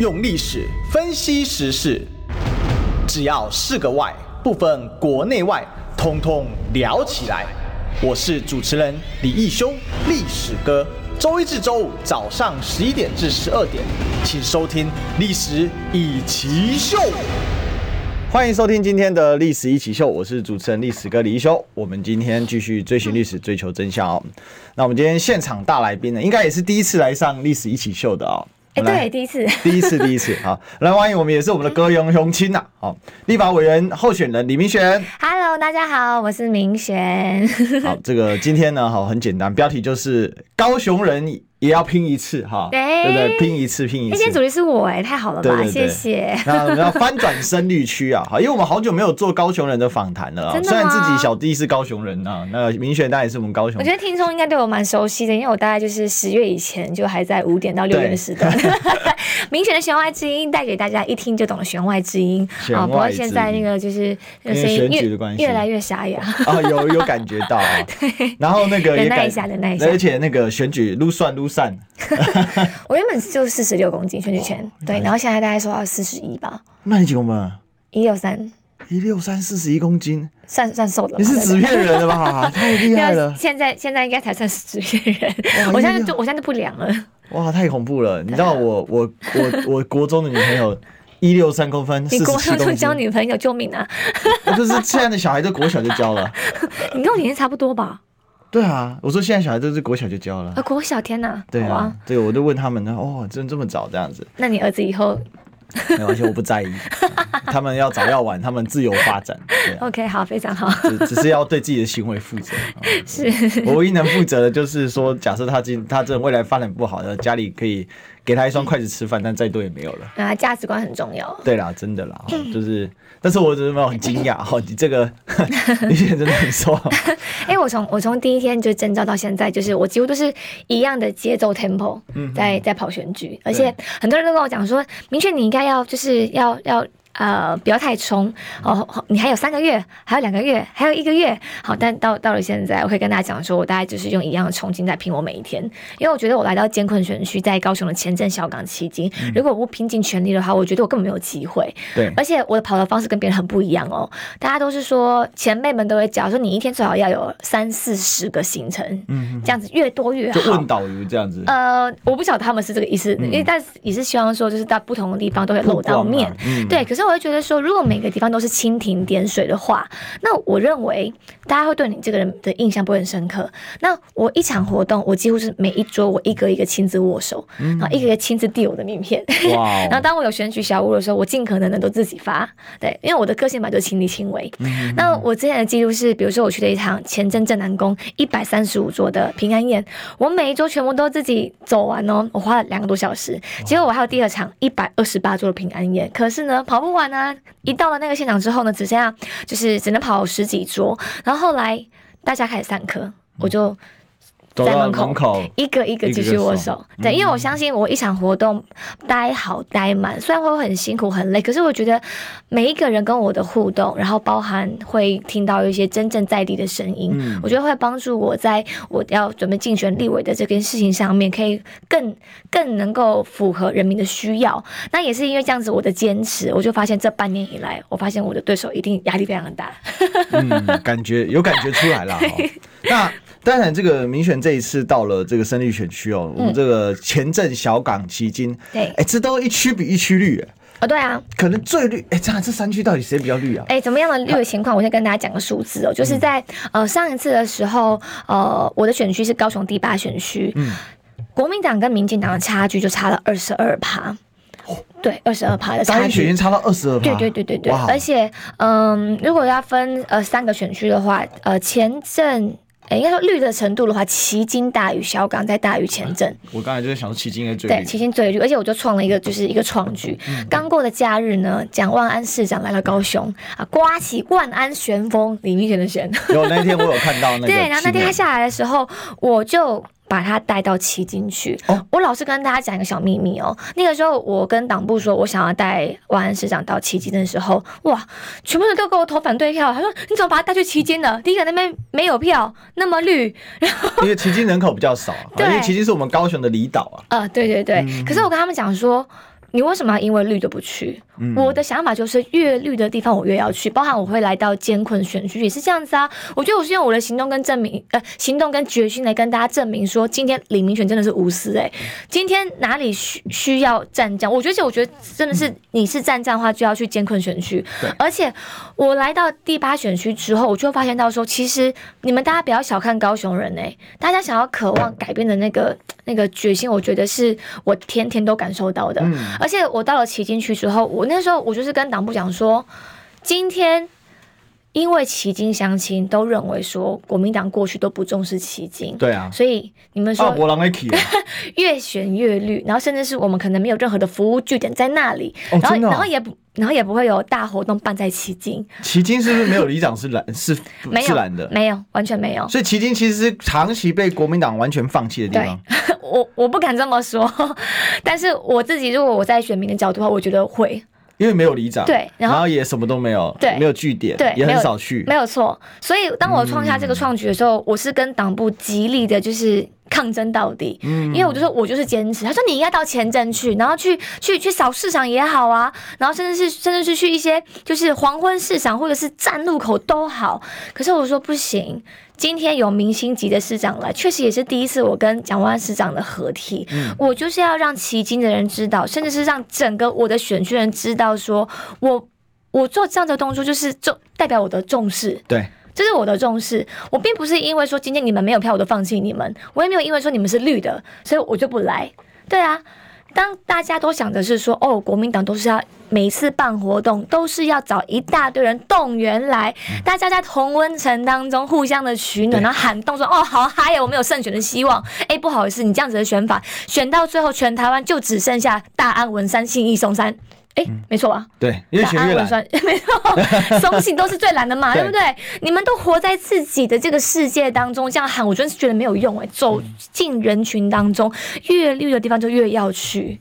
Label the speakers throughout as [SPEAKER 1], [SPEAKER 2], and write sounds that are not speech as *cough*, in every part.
[SPEAKER 1] 用历史分析时事，只要是个“外”，不分国内外，通通聊起来。我是主持人李义修，历史哥。周一至周五早上十一点至十二点，请收听《历史一起秀》。欢迎收听今天的《历史一起秀》，我是主持人历史哥李义修。我们今天继续追寻历史，追求真相哦。那我们今天现场大来宾呢，应该也是第一次来上《历史一起秀》的哦。
[SPEAKER 2] 哎，对，第一次，*laughs*
[SPEAKER 1] 第一次，第一次，好，来欢迎我们也是我们的高雄乡亲呐，好，立法委员候选人李明璇。
[SPEAKER 2] Hello，大家好，我是明璇。*laughs*
[SPEAKER 1] 好，这个今天呢，好，很简单，标题就是高雄人。也要拼一次哈，对对不对？拼一次，拼一次。
[SPEAKER 2] 今天主题是我哎，太好了吧？谢谢。
[SPEAKER 1] 那我们要翻转深绿区啊，好，因为我们好久没有做高雄人的访谈了啊。虽然自己小弟是高雄人啊，那明选当然也是我们高雄人。
[SPEAKER 2] 我觉得听众应该对我蛮熟悉的，因为我大概就是十月以前就还在五点到六点的时段。*laughs* 明选的弦外之音带给大家一听就懂的弦外之音啊，不过现在那个就是声音越越来越沙哑
[SPEAKER 1] 啊，有有感觉到啊。*laughs* 对。然后那个
[SPEAKER 2] 忍耐一下，忍耐一下。
[SPEAKER 1] 而且那个选举撸算撸散。*laughs*
[SPEAKER 2] 我原本就四十六公斤选举权，对，然后现在大概说要四十一吧。
[SPEAKER 1] 那你几公分？
[SPEAKER 2] 一六三，
[SPEAKER 1] 一六三，四十一公斤，
[SPEAKER 2] 算算瘦的。
[SPEAKER 1] 你是纸片人了吧？*laughs* 太厉害了！
[SPEAKER 2] 现在现在应该才算是纸片人。我现在就我现在就不量了。
[SPEAKER 1] 哇，太恐怖了！你知道我我我我国中的女朋友一六三公分，
[SPEAKER 2] 你国中就交女朋友救命啊！
[SPEAKER 1] 就是现在的小孩都国小就交了。*laughs*
[SPEAKER 2] 你跟我年纪差不多吧？
[SPEAKER 1] 对啊，我说现在小孩都是国小就教了。
[SPEAKER 2] 啊，国小天哪！
[SPEAKER 1] 对啊，对，我就问他们呢，哦，真这么早这样子？
[SPEAKER 2] 那你儿子以后？
[SPEAKER 1] 没关系，我不在意。*laughs* 他们要早要晚，他们自由发展。
[SPEAKER 2] OK，好，非常好。
[SPEAKER 1] 只只是要对自己的行为负责。*laughs*
[SPEAKER 2] 是
[SPEAKER 1] 我唯一能负责的，就是说，假设他今他这未来发展不好，的家里可以给他一双筷子吃饭，但再多也没有了。
[SPEAKER 2] 啊，价值观很重要。
[SPEAKER 1] 对啦，真的啦，就是。但是我只是没有很惊讶哈，你这个你现在真的很瘦。*laughs*
[SPEAKER 2] 哎，我从我从第一天就征召到现在，就是我几乎都是一样的节奏 tempo，在在跑选举，而且很多人都跟我讲说，明确你应该要就是要要。呃，不要太冲哦。你还有三个月，还有两个月，还有一个月。好，但到到了现在，我可以跟大家讲说，我大概就是用一样的冲劲在拼我每一天。因为我觉得我来到艰困选区，在高雄的前镇小港旗津，如果我不拼尽全力的话，我觉得我根本没有机会。对，而且我的跑的方式跟别人很不一样哦。大家都是说前辈们都会讲说，你一天最好要有三四十个行程，嗯，这样子越多越好。
[SPEAKER 1] 就问导游这样子。
[SPEAKER 2] 呃，我不晓得他们是这个意思，因为但是也是希望说，就是到不同的地方都会露到面。对，可是。我会觉得说，如果每个地方都是蜻蜓点水的话，那我认为大家会对你这个人的印象不会很深刻。那我一场活动，我几乎是每一桌我一个一个亲自握手，然后一个一个亲自递我的名片。*laughs* 然后当我有选举小屋的时候，我尽可能的都自己发。对，因为我的个性嘛，就亲力亲为。那我之前的记录是，比如说我去了一场前镇镇南宫一百三十五桌的平安宴，我每一桌全部都自己走完哦，我花了两个多小时。结果我还有第二场一百二十八桌的平安宴，可是呢，跑步。不管呢，一到了那个现场之后呢，只剩下就是只能跑十几桌，然后后来大家开始散客，我就。在门口一个一个继续握手，对，因为我相信我一场活动待好待满，虽然会很辛苦很累，可是我觉得每一个人跟我的互动，然后包含会听到一些真正在地的声音，我觉得会帮助我在我要准备竞选立委的这件事情上面，可以更更能够符合人民的需要。那也是因为这样子我的坚持，我就发现这半年以来，我发现我的对手一定压力非常的大。*laughs*
[SPEAKER 1] 嗯，感觉有感觉出来了。那。当然，这个民选这一次到了这个深绿选区哦，我们这个前镇小港旗津，对，哎，这都一区比一区绿，哎，
[SPEAKER 2] 哦，对啊，
[SPEAKER 1] 可能最绿，哎，这样这三区到底谁比较绿啊？
[SPEAKER 2] 哎，怎么样的绿的情况？我先跟大家讲个数字哦，就是在呃上一次的时候，呃，我的选区是高雄第八选区，嗯，国民党跟民进党的差距就差了二十二趴，对，二十二趴的差距，
[SPEAKER 1] 选区差到二十二趴，
[SPEAKER 2] 对对对对对，而且嗯，如果要分呃三个选区的话，呃前镇。哎，应该说绿的程度的话，旗津大于小港，再大于前镇。
[SPEAKER 1] 我刚才就是想说，旗津的最绿。
[SPEAKER 2] 对，旗津最绿，而且我就创了一个，就是一个创举。刚、嗯、过的假日呢，蒋万安市长来了高雄啊，刮起万安旋风，李明显的旋。
[SPEAKER 1] 有那天我有看到那个。*laughs*
[SPEAKER 2] 对，然后那天他下来的时候，我就。把他带到旗津去。哦，我老是跟大家讲一个小秘密哦。那个时候，我跟党部说，我想要带万安市长到旗津的时候，哇，全部人都给我投反对票。他说：“你怎么把他带去旗津了？第一个那边没有票，那么绿。”然后
[SPEAKER 1] 因为旗津人口比较少，*laughs* 对，因为旗津是我们高雄的离岛啊。
[SPEAKER 2] 啊、呃，对对对。嗯、可是我跟他们讲说。你为什么要因为绿的不去？嗯、我的想法就是越绿的地方我越要去，包含我会来到艰困选区也是这样子啊。我觉得我是用我的行动跟证明，呃，行动跟决心来跟大家证明说，今天李明选真的是无私哎。今天哪里需需要战将？我觉得，我觉得真的是你是战将的话，就要去艰困选区。而且我来到第八选区之后，我就发现到说，其实你们大家不要小看高雄人哎，大家想要渴望改变的那个那个决心，我觉得是我天天都感受到的。嗯。而且我到了旗津区之后，我那时候我就是跟党部讲说，今天因为旗津乡亲都认为说国民党过去都不重视旗津，
[SPEAKER 1] 对啊，
[SPEAKER 2] 所以你们说 *laughs* 越选越绿，然后甚至是我们可能没有任何的服务据点在那里，然后然后也不然后也不会有大活动办在旗津。
[SPEAKER 1] 旗津是不是没有里长是蓝是
[SPEAKER 2] 没有
[SPEAKER 1] 蓝的？
[SPEAKER 2] 没有，完全没有。
[SPEAKER 1] 所以旗津其实是长期被国民党完全放弃的地方。*laughs*
[SPEAKER 2] 我我不敢这么说，*laughs* 但是我自己如果我在选民的角度的话，我觉得会，
[SPEAKER 1] 因为没有里长，
[SPEAKER 2] 对，然后，
[SPEAKER 1] 然后也什么都没有，
[SPEAKER 2] 对，
[SPEAKER 1] 没有据点，
[SPEAKER 2] 对，
[SPEAKER 1] 也很少去，
[SPEAKER 2] 没有错。所以当我创下这个创举的时候，嗯、我是跟党部极力的，就是抗争到底，嗯，因为我就说我就是坚持。他说你应该到前镇去，然后去去去扫市场也好啊，然后甚至是甚至是去一些就是黄昏市场或者是站路口都好。可是我说不行。今天有明星级的市长来，确实也是第一次我跟蒋万市长的合体。嗯，我就是要让旗津的人知道，甚至是让整个我的选区人知道，说我我做这样的动作就是重代表我的重视。
[SPEAKER 1] 对，
[SPEAKER 2] 这是我的重视。我并不是因为说今天你们没有票我就放弃你们，我也没有因为说你们是绿的，所以我就不来。对啊。当大家都想的是说，哦，国民党都是要每次办活动都是要找一大堆人动员来，大家在同温层当中互相的取暖，然后喊动说，哦，好嗨呀，我们有胜选的希望。哎，不好意思，你这样子的选法，选到最后全台湾就只剩下大安、文山、信义、松山。哎，没错吧？
[SPEAKER 1] 对，因为选越蓝，*laughs*
[SPEAKER 2] 没错，松信都是最蓝的嘛，对，对不对？你们都活在自己的这个世界当中，这样喊，我真是觉得没有用哎。走进人群当中，越绿的地方就越要去，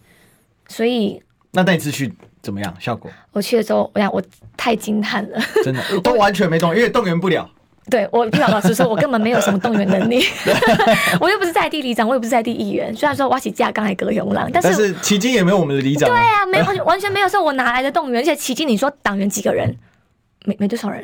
[SPEAKER 2] 所以
[SPEAKER 1] 那那次去怎么样？效果？
[SPEAKER 2] 我去的时候，我想我太惊叹了，
[SPEAKER 1] 真的都完全没动，因为动员不了。
[SPEAKER 2] 对我，老老实说，我根本没有什么动员能力，*laughs* 我又不是在地里长，我也不是在地议员。虽然说挖起架刚才隔雄狼，但是
[SPEAKER 1] 迄今也没有我们的里长。
[SPEAKER 2] 对啊，没有完全没有，说我哪来的动员？而且迄今，你说党员几个人？没没多少人。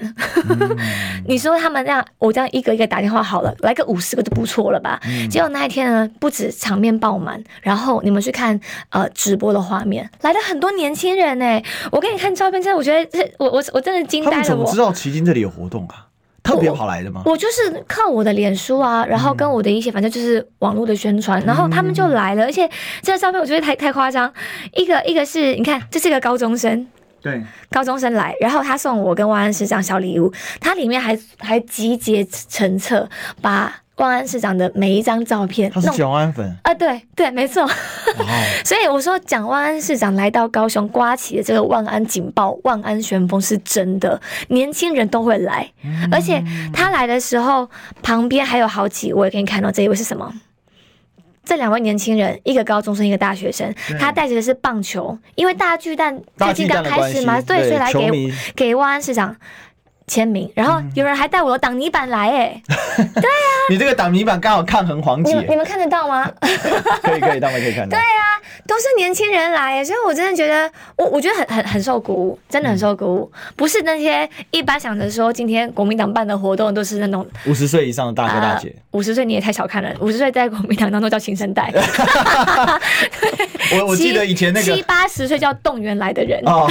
[SPEAKER 2] 嗯、*laughs* 你说他们这样，我这样一个一个打电话好了，来个五十个就不错了吧？嗯、结果那一天呢，不止场面爆满，然后你们去看呃直播的画面，来了很多年轻人呢。我给你看照片，真的，我觉得这我我我真的惊呆了。我怎么
[SPEAKER 1] 知道奇经这里有活动啊？特别跑来的吗？
[SPEAKER 2] 我就是靠我的脸书啊，然后跟我的一些反正就是网络的宣传，嗯、然后他们就来了。而且这张照片我觉得太太夸张，一个一个是你看，这是一个高中生，
[SPEAKER 1] 对，
[SPEAKER 2] 高中生来，然后他送我跟万安市长小礼物，他里面还还集结成册把。万安市长的每一张照片，
[SPEAKER 1] 他是蒋万安粉
[SPEAKER 2] 啊，对对，没错。*laughs* 所以我说，蒋万安市长来到高雄，刮起的这个万安警报、万安旋风是真的，年轻人都会来，嗯、而且他来的时候，旁边还有好几位，给你看到这一位是什么？这两位年轻人，一个高中生，一个大学生，他带着的是棒球，因为大巨蛋最近刚开始嘛，对，所以来给迷给万安市长。签名，然后有人还带我的挡泥板来，哎，*laughs* 对啊，
[SPEAKER 1] 你这个挡泥板刚好抗衡黄姐，
[SPEAKER 2] 你们看得到吗？*laughs*
[SPEAKER 1] 可以可以，当然可以看到。
[SPEAKER 2] 对啊，都是年轻人来，所以我真的觉得，我我觉得很很很受鼓舞，真的很受鼓舞。不是那些一般想着说今天国民党办的活动都是那种
[SPEAKER 1] 五十岁以上的大哥大姐，
[SPEAKER 2] 五十岁你也太小看了，五十岁在国民党当中叫新生代。*laughs*
[SPEAKER 1] 我我记得以前那个
[SPEAKER 2] 七八十岁叫动员来的人
[SPEAKER 1] 哦，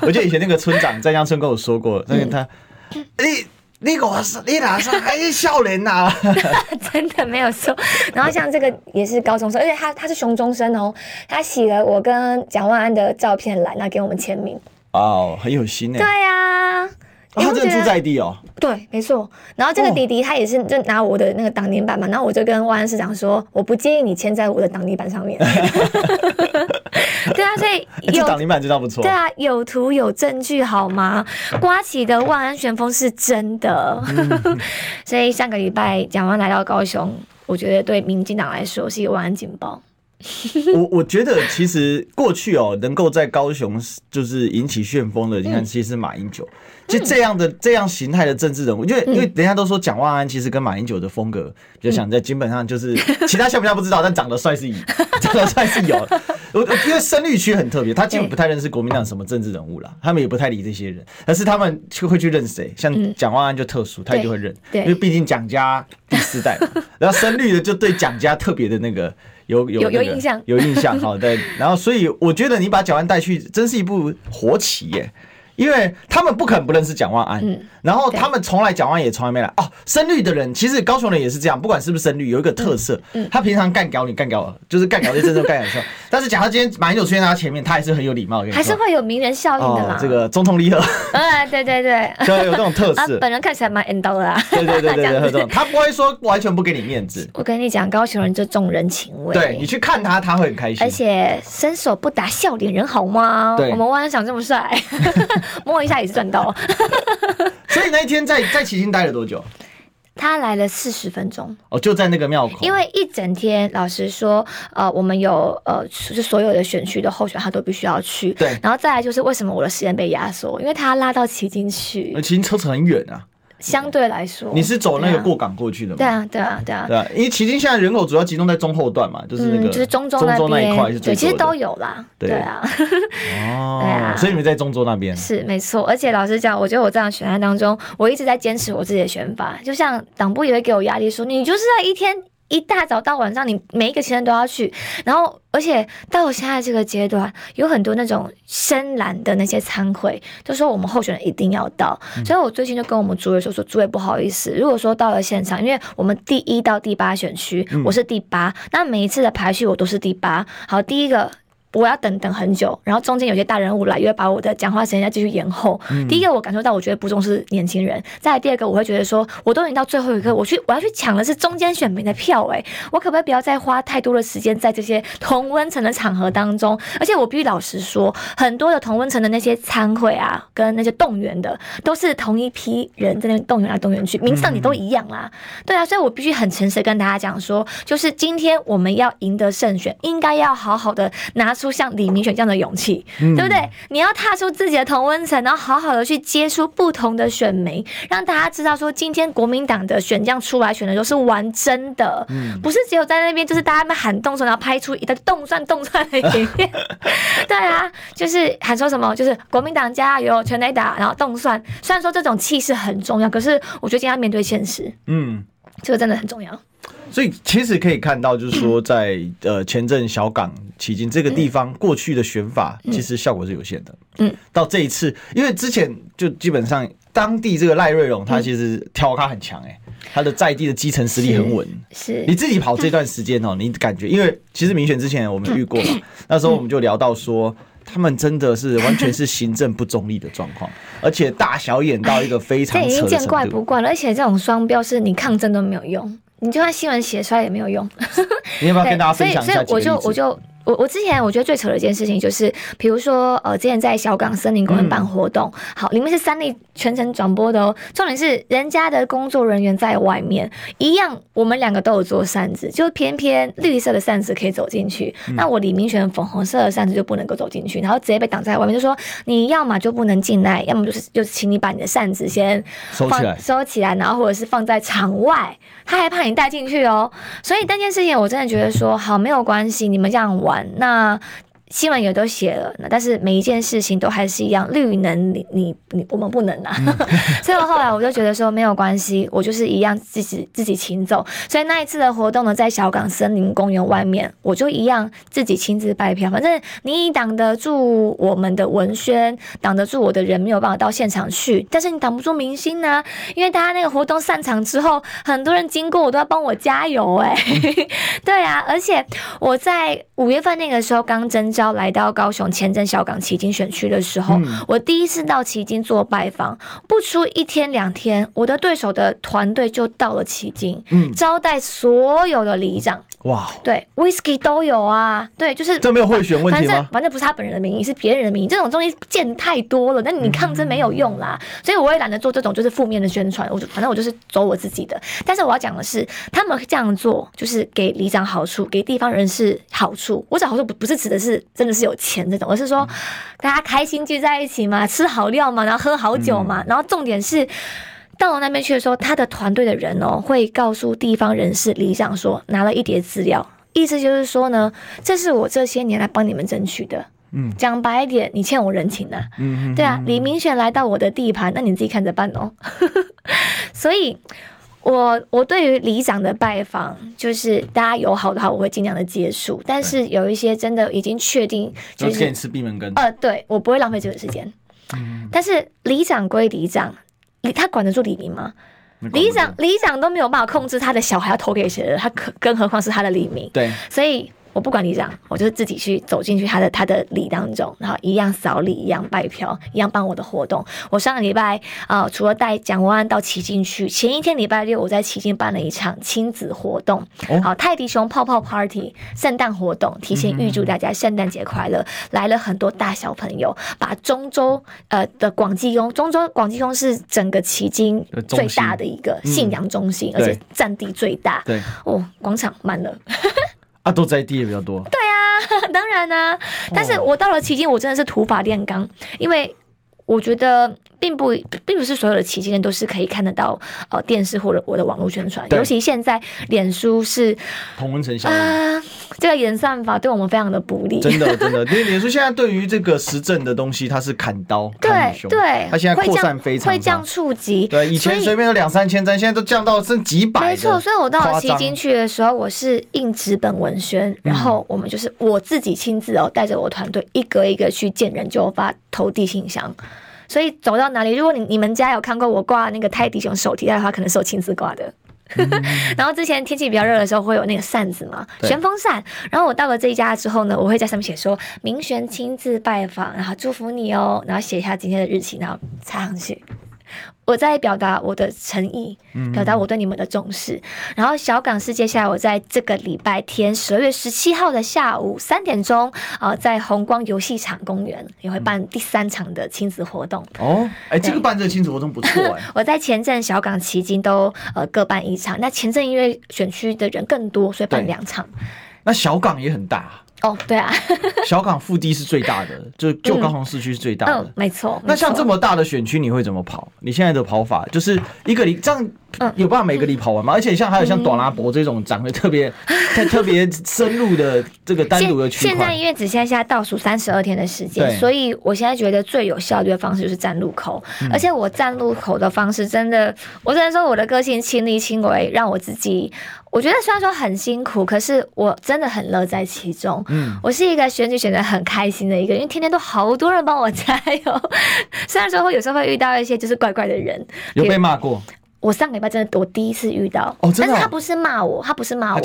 [SPEAKER 1] 我记得以前那个村长在江村跟我说过，那个他。你你我是你哪是还是少年呐？*laughs*
[SPEAKER 2] 真的没有错。然后像这个也是高中生，而且他他是雄中生哦，他洗了我跟蒋万安的照片来，那给我们签名。
[SPEAKER 1] 哦，很有心呢。
[SPEAKER 2] 对呀、啊。
[SPEAKER 1] 哦、他真的住在地哦，
[SPEAKER 2] 对，没错。然后这个弟弟他也是就拿我的那个挡泥板嘛，然后我就跟万安市长说，我不介意你签在我的挡泥板上面。*laughs* *laughs* 对啊，所以 *laughs* 有
[SPEAKER 1] 挡泥板知道不错。
[SPEAKER 2] 对啊，有图有证据好吗？刮起的万安旋风是真的。*laughs* 所以上个礼拜蒋万安来到高雄，我觉得对民进党来说是一个万安警报。
[SPEAKER 1] 我我觉得其实过去哦，能够在高雄就是引起旋风的，你看其实是马英九。就这样的这样形态的政治人物，因为因为人家都说蒋万安其实跟马英九的风格比较像，在基本上就是其他像不像不知道，但长得帅是长得帅是有。我因为深绿区很特别，他基本不太认识国民党什么政治人物啦，他们也不太理这些人，但是他们就会去认谁，像蒋万安就特殊，他也就会认，因为毕竟蒋家第四代嘛。然后深绿的就对蒋家特别的那个有有、那个、
[SPEAKER 2] 有印象，
[SPEAKER 1] 有印象。好，的，然后所以我觉得你把蒋万安带去，真是一部活棋耶。因为他们不可能不认识蒋万安，嗯，然后他们从来蒋万安也从来没来哦。深绿的人其实高雄人也是这样，不管是不是深绿，有一个特色，嗯，他平常干搞你干搞，就是干搞就真正干搞的时候。*laughs* 但是假如今天马英九出现在他前面，他还是很有礼貌，还
[SPEAKER 2] 是会有名人效应的啦。
[SPEAKER 1] 这个总统礼盒，*laughs*
[SPEAKER 2] 哎，对对对，
[SPEAKER 1] 就有这种特色。*laughs*
[SPEAKER 2] 本人看起来蛮恩刀的啦，
[SPEAKER 1] 对对对对对，这种他不会说完全不给你面子。
[SPEAKER 2] 我跟你讲，高雄人就重人情味，
[SPEAKER 1] 对你去看他，他会很开心。
[SPEAKER 2] 而且伸手不打笑脸人好吗？我们万安想这么帅，*laughs* 摸一下也是赚。到，*laughs*
[SPEAKER 1] 所以那一天在在奇经待了多久？
[SPEAKER 2] 他来了四十分钟
[SPEAKER 1] 哦，就在那个庙口。
[SPEAKER 2] 因为一整天，老实说，呃，我们有呃，就是所有的选区的候选，他都必须要去。对，然后再来就是为什么我的时间被压缩？因为他拉到旗津去，
[SPEAKER 1] 旗津车程很远啊。
[SPEAKER 2] 相对来说，
[SPEAKER 1] 你是走那个过港过去的吗？
[SPEAKER 2] 对啊，对啊，对啊，
[SPEAKER 1] 对啊，因为其实现在人口主要集中在中后段嘛，就是那个
[SPEAKER 2] 就是中州那一块，对，其实都有啦，对。啊，
[SPEAKER 1] 哦，*laughs* 对啊，所以你们在中州那边。
[SPEAKER 2] 是没错，而且老实讲，我觉得我这样选案当中，我一直在坚持我自己的选法，就像党部也会给我压力说，你就是在一天。一大早到晚上，你每一个行程都要去，然后而且到我现在这个阶段，有很多那种深蓝的那些参会，都说我们候选人一定要到，嗯、所以我最近就跟我们组委说说，组委不好意思，如果说到了现场，因为我们第一到第八选区，我是第八，嗯、那每一次的排序我都是第八，好，第一个。我要等等很久，然后中间有些大人物来，又会把我的讲话时间再继续延后。嗯、第一个我感受到，我觉得不重视年轻人；再来第二个，我会觉得说，我都已经到最后一刻，我去我要去抢的是中间选民的票，诶，我可不可以不要再花太多的时间在这些同温层的场合当中？而且我必须老实说，很多的同温层的那些参会啊，跟那些动员的，都是同一批人在那边动员来动员去，名字上也都一样啦。嗯、对啊，所以我必须很诚实跟大家讲说，就是今天我们要赢得胜选，应该要好好的拿。出像李明选这样的勇气，嗯、对不对？你要踏出自己的同温层，然后好好的去接触不同的选民，让大家知道说，今天国民党的选将出来选的时候是玩真的，嗯、不是只有在那边就是大家们喊动手，然后拍出一个动算动算的影片。*laughs* *laughs* 对啊，就是喊说什么，就是国民党加油，全垒打，然后动算。虽然说这种气势很重要，可是我觉得今天要面对现实，嗯，这个真的很重要。
[SPEAKER 1] 所以其实可以看到，就是说在呃前镇小港旗津这个地方，过去的选法其实效果是有限的。嗯，到这一次，因为之前就基本上当地这个赖瑞隆他其实挑咖很强哎，他的在地的基层实力很稳。是，你自己跑这段时间哦，你感觉因为其实民选之前我们遇过嘛，那时候我们就聊到说，他们真的是完全是行政不中立的状况，而且大小眼到一个非常。这已经
[SPEAKER 2] 见怪不怪了，而且这种双标是你抗争都没有用。你就算新闻写出来也没有用，
[SPEAKER 1] 你要不要跟大家分享一下？
[SPEAKER 2] 所以，所以我就我就。我我之前我觉得最扯的一件事情就是，比如说呃，之前在小港森林公园办活动，嗯、好，里面是三立全程转播的哦。重点是人家的工作人员在外面，一样，我们两个都有做扇子，就偏偏绿色的扇子可以走进去，嗯、那我李明选粉红色的扇子就不能够走进去，然后直接被挡在外面，就说你要么就不能进来，要么就是就是请你把你的扇子先
[SPEAKER 1] 收起来，
[SPEAKER 2] 收起来，然后或者是放在场外，他还怕你带进去哦。所以那件事情我真的觉得说，好，没有关系，你们这样玩。那新闻也都写了，但是每一件事情都还是一样，绿能你你你我们不能啊，嗯、*laughs* 所以后来我就觉得说没有关系，我就是一样自己自己请走。所以那一次的活动呢，在小港森林公园外面，我就一样自己亲自拜票。反正你挡得住我们的文宣，挡得住我的人没有办法到现场去，但是你挡不住明星呢、啊，因为大家那个活动散场之后，很多人经过我都要帮我加油哎、欸，*laughs* 对啊，而且我在五月份那个时候刚征。要来到高雄前镇小港旗津选区的时候，嗯、我第一次到旗津做拜访，不出一天两天，我的对手的团队就到了旗津，嗯、招待所有的里长。哇，对，Whisky 都有啊，对，就是
[SPEAKER 1] 这没有贿选问题吗？
[SPEAKER 2] 反正反正不是他本人的名义，是别人的名义，这种东西见太多了，那你抗争没有用啦，嗯、所以我也懒得做这种就是负面的宣传，我就反正我就是走我自己的。但是我要讲的是，他们这样做就是给里长好处，给地方人士好处。我讲好处不不是指的是真的是有钱这种，而是说大家开心聚在一起嘛，吃好料嘛，然后喝好酒嘛，嗯、然后重点是。到了那边去的时候，他的团队的人哦，会告诉地方人士里长说，拿了一叠资料，意思就是说呢，这是我这些年来帮你们争取的。嗯，讲白一点，你欠我人情啊。嗯，对啊，李明选来到我的地盘，那你自己看着办哦。*laughs* 所以。我我对于里长的拜访，就是大家友好的话，我会尽量的接触。但是有一些真的已经确定，就是
[SPEAKER 1] 给你吃闭门羹。
[SPEAKER 2] 呃，对，我不会浪费这个时间。嗯。*laughs* 但是里长归里长，他管得住李明吗？里长里长都没有办法控制他的小孩要投给谁，他可更何况是他的李明。
[SPEAKER 1] 对。所以。
[SPEAKER 2] 我不管里长，我就是自己去走进去他的他的礼当中，然后一样扫礼，一样拜票，一样办我的活动。我上个礼拜啊、呃，除了带蒋万安到旗津去，前一天礼拜六我在旗津办了一场亲子活动，哦、好泰迪熊泡泡 party 圣诞活动，提前预祝大家圣诞节快乐。来了很多大小朋友，把中州呃的广济宫，中州广济宫是整个旗津最大的一个信仰中心，嗯、而且占地最大。
[SPEAKER 1] 对
[SPEAKER 2] 哦，广场满了。*laughs*
[SPEAKER 1] 啊，都在地也比较多。
[SPEAKER 2] 对啊，*laughs* 当然啊。但是我到了旗津，我真的是土法炼钢，因为我觉得。并不，并不是所有的旗津都是可以看得到呃电视或者我的网络宣传，尤其现在脸书是
[SPEAKER 1] 同温层效应啊，
[SPEAKER 2] 这个演算法对我们非常的不利。
[SPEAKER 1] 真的，真的，因为脸书现在对于这个时政的东西，它是砍刀，*laughs*
[SPEAKER 2] 对对，
[SPEAKER 1] 它现在扩散非常
[SPEAKER 2] 会降触及，
[SPEAKER 1] 对，以前随便有两三千赞，现在都降到剩几百。
[SPEAKER 2] 没错，所以我到了旗津去的时候，我是印纸本文宣，然后我们就是我自己亲自哦，带着我团队一个一个去见人就发投递信箱。所以走到哪里，如果你你们家有看过我挂那个泰迪熊手提袋的话，可能是我亲自挂的。*laughs* 然后之前天气比较热的时候，会有那个扇子嘛，旋风扇。然后我到了这一家之后呢，我会在上面写说“明玄亲自拜访”，然后祝福你哦，然后写一下今天的日期，然后插上去。我在表达我的诚意，表达我对你们的重视。嗯、然后小港是接下来我在这个礼拜天十二月十七号的下午三点钟，啊、呃，在红光游戏场公园也会办第三场的亲子活动。
[SPEAKER 1] 哦，哎，这个办这个亲子活动不错哎。*laughs*
[SPEAKER 2] 我在前镇、小港、旗津都呃各办一场，那前镇因为选区的人更多，所以办两场。
[SPEAKER 1] 那小港也很大。
[SPEAKER 2] 哦，对啊，*laughs*
[SPEAKER 1] 小港腹地是最大的，就就高雄市区是最大的，
[SPEAKER 2] 嗯嗯、没错。
[SPEAKER 1] 那像这么大的选区，你会怎么跑？你现在的跑法就是一个里这样。嗯，有办法每个里跑完吗？而且像还有像短拉伯这种长得特别、*laughs* 特特别深入的这个单独的区块。
[SPEAKER 2] 现在因为只剩下倒数三十二天的时间，所以我现在觉得最有效率的方式就是站路口。而且我站路口的方式真的，我只能说我的个性亲力亲为，让我自己我觉得虽然说很辛苦，可是我真的很乐在其中。嗯，我是一个选举选得很开心的一个，因为天天都好多人帮我加油。*laughs* 虽然说会有时候会遇到一些就是怪怪的人，
[SPEAKER 1] 有被骂过。
[SPEAKER 2] 我上个礼拜真的我第一次遇到，
[SPEAKER 1] 哦，真的哦？
[SPEAKER 2] 但是他不是骂我，他不是骂我，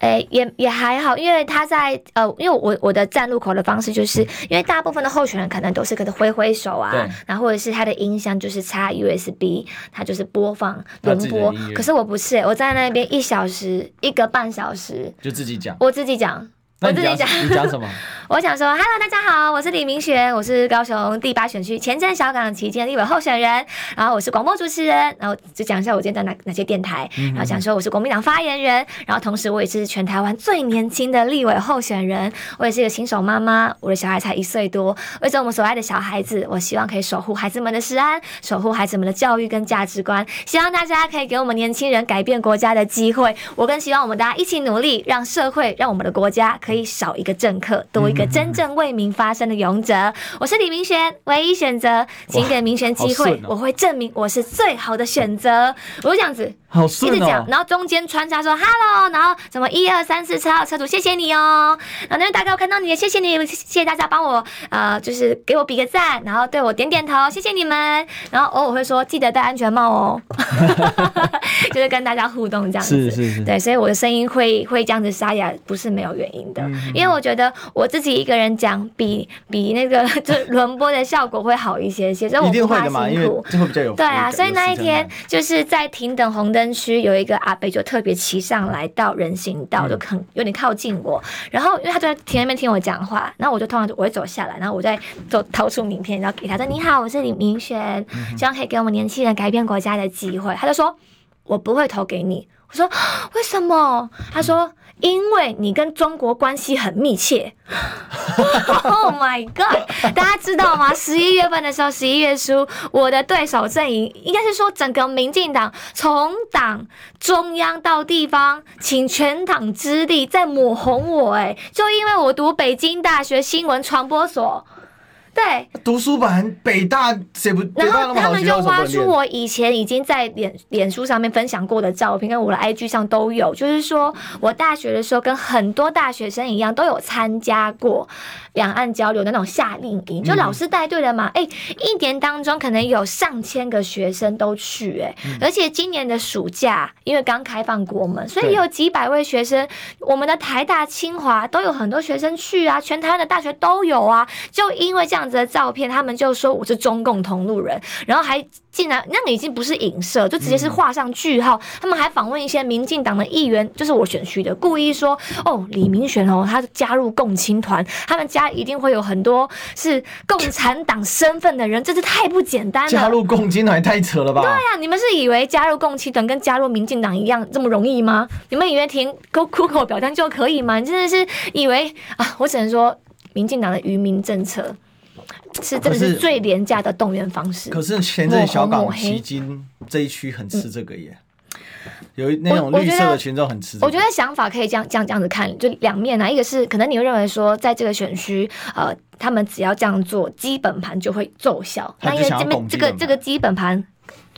[SPEAKER 1] 呛
[SPEAKER 2] 哎，也也还好，因为他在呃，因为我我的站路口的方式，就是因为大部分的候选人可能都是可能挥挥手啊，对然后或者是他的音箱就是插 USB，他就是播放轮播，可是我不是，我在那边一小时一个半小时
[SPEAKER 1] 就自己讲，
[SPEAKER 2] 我自己讲。我自己讲，
[SPEAKER 1] 你讲什么？*laughs*
[SPEAKER 2] 我想说，Hello，大家好，我是李明璇，我是高雄第八选区前镇小港旗舰立委候选人，然后我是广播主持人，然后就讲一下我今天在哪哪些电台，然后讲说我是国民党发言人，然后同时我也是全台湾最年轻的立委候选人，我也是一个新手妈妈，我的小孩才一岁多，为着我们所爱的小孩子，我希望可以守护孩子们的食安，守护孩子们的教育跟价值观，希望大家可以给我们年轻人改变国家的机会，我更希望我们大家一起努力，让社会，让我们的国家。可以少一个政客，多一个真正为民发声的勇者。嗯、我是李明轩，唯一选择，请给明轩机会，哦、我会证明我是最好的选择。我就这样子。
[SPEAKER 1] 好
[SPEAKER 2] 一直讲，然后中间穿插说 “hello”，然后什么一二三四车号车主，谢谢你哦。然后那位大哥，我看到你，谢谢你，谢谢大家帮我呃，就是给我比个赞，然后对我点点头，谢谢你们。然后偶尔会说记得戴安全帽哦，*laughs* *laughs* 就是跟大家互动这样子。
[SPEAKER 1] 是是是。
[SPEAKER 2] 对，所以我的声音会会这样子沙哑，不是没有原因的，嗯、因为我觉得我自己一个人讲比比那个 *laughs* 就轮播的效果会好一些些，所以我不怕辛苦。对啊，所以那一天就是在停等红灯区有一个阿伯就特别骑上来到人行道，就很有点靠近我。然后因为他就在停那边听我讲话，然后我就通常我会走下来，然后我再走掏出名片，然后给他说：“你好，我是李明轩，希望可以给我们年轻人改变国家的机会。”他就说：“我不会投给你，我说为什么？他说因为你跟中国关系很密切。*laughs* Oh my god！大家知道吗？十一月份的时候，十一月初，我的对手阵营应该是说整个民进党从党中央到地方，请全党之力在抹红我。哎，就因为我读北京大学新闻传播所。对，
[SPEAKER 1] 读书版北大谁不，
[SPEAKER 2] 然后他们就挖出我以前已经在脸脸书上面分享过的照片，跟我的 IG 上都有，就是说我大学的时候跟很多大学生一样，都有参加过两岸交流的那种夏令营，就老师带队的嘛。哎、嗯，一年当中可能有上千个学生都去，哎，而且今年的暑假因为刚开放国门，所以有几百位学生，我们的台大、清华都有很多学生去啊，全台湾的大学都有啊，就因为这样子。的照片，他们就说我是中共同路人，然后还竟然那个已经不是影射，就直接是画上句号。他们还访问一些民进党的议员，就是我选区的，故意说哦，李明玄哦，他加入共青团，他们家一定会有很多是共产党身份的人，真是太不简单了。
[SPEAKER 1] 加入共青团太扯了吧？
[SPEAKER 2] 对呀、啊，你们是以为加入共青团跟加入民进党一样这么容易吗？你们以为填个苦口表单就可以吗？你真的是以为啊？我只能说，民进党的愚民政策。是，这个是最廉价的动员方式。
[SPEAKER 1] 可是前阵小港旗津这一区很吃这个耶，有那种绿色的群众很吃。
[SPEAKER 2] 我觉得想法可以这样这样这样子看，就两面啊。一个是可能你会认为说，在这个选区，呃，他们只要这样做，基本盘就会奏效。那因为这边这个这个基本盘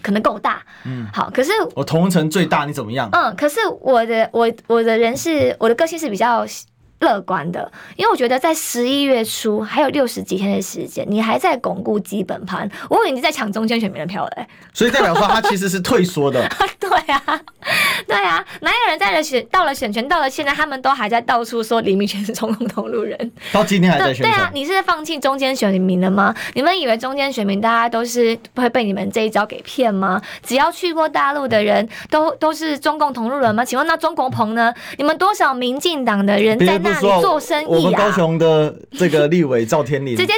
[SPEAKER 2] 可能够大，嗯，好。可是
[SPEAKER 1] 我同城最大，你怎么样？
[SPEAKER 2] 嗯，可是我的我我的人是我的个性是比较。乐观的，因为我觉得在十一月初还有六十几天的时间，你还在巩固基本盘，我已经在抢中间选民的票了，欸。
[SPEAKER 1] 所以代表说他其实是退缩的。*laughs*
[SPEAKER 2] 对啊，对啊，哪有人在了选到了选权到了现在，他们都还在到处说李明全是中共同路人，
[SPEAKER 1] 到今天还在选。
[SPEAKER 2] 对啊，你是放弃中间选民了吗？你们以为中间选民大家都是会被你们这一招给骗吗？只要去过大陆的人都都是中共同路人吗？请问那中国朋呢？你们多少民进党的人在那里做生意啊？
[SPEAKER 1] 我们高雄的这个立委赵天麟直接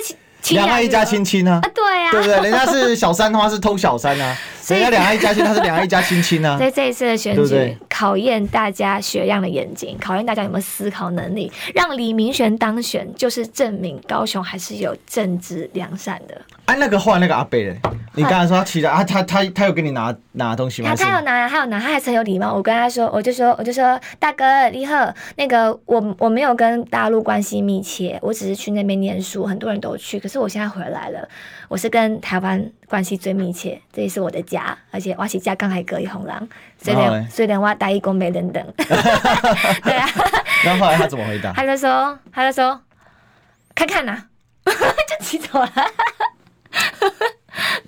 [SPEAKER 1] 两岸一家亲亲啊，
[SPEAKER 2] 啊？对啊，
[SPEAKER 1] 对不对？人家是小三，的话是偷小三啊。人家两岸一家亲，他是两岸一家亲亲啊。*laughs*
[SPEAKER 2] 在这一次的选举，考验大家雪亮的眼睛，考验大家有没有思考能力，让李明玄当选，就是证明高雄还是有政治良善的。
[SPEAKER 1] 哎，那个后来那个阿伯嘞，你刚才说他骑着啊，他他他有给你拿拿东西吗？
[SPEAKER 2] 他他有拿，他有拿，他还是很有礼貌。我跟他说，我就说，我就说，大哥，你好，那个我我没有跟大陆关系密切，我只是去那边念书，很多人都去，可是我现在回来了，我是跟台湾关系最密切，这也是我的家。而且我是家刚还隔一红廊，虽然虽然我大一公没人等，*laughs* 对啊。
[SPEAKER 1] 然后后来他怎么回答？
[SPEAKER 2] 他就说，他就说，看看呐、啊，*laughs* 就骑走了。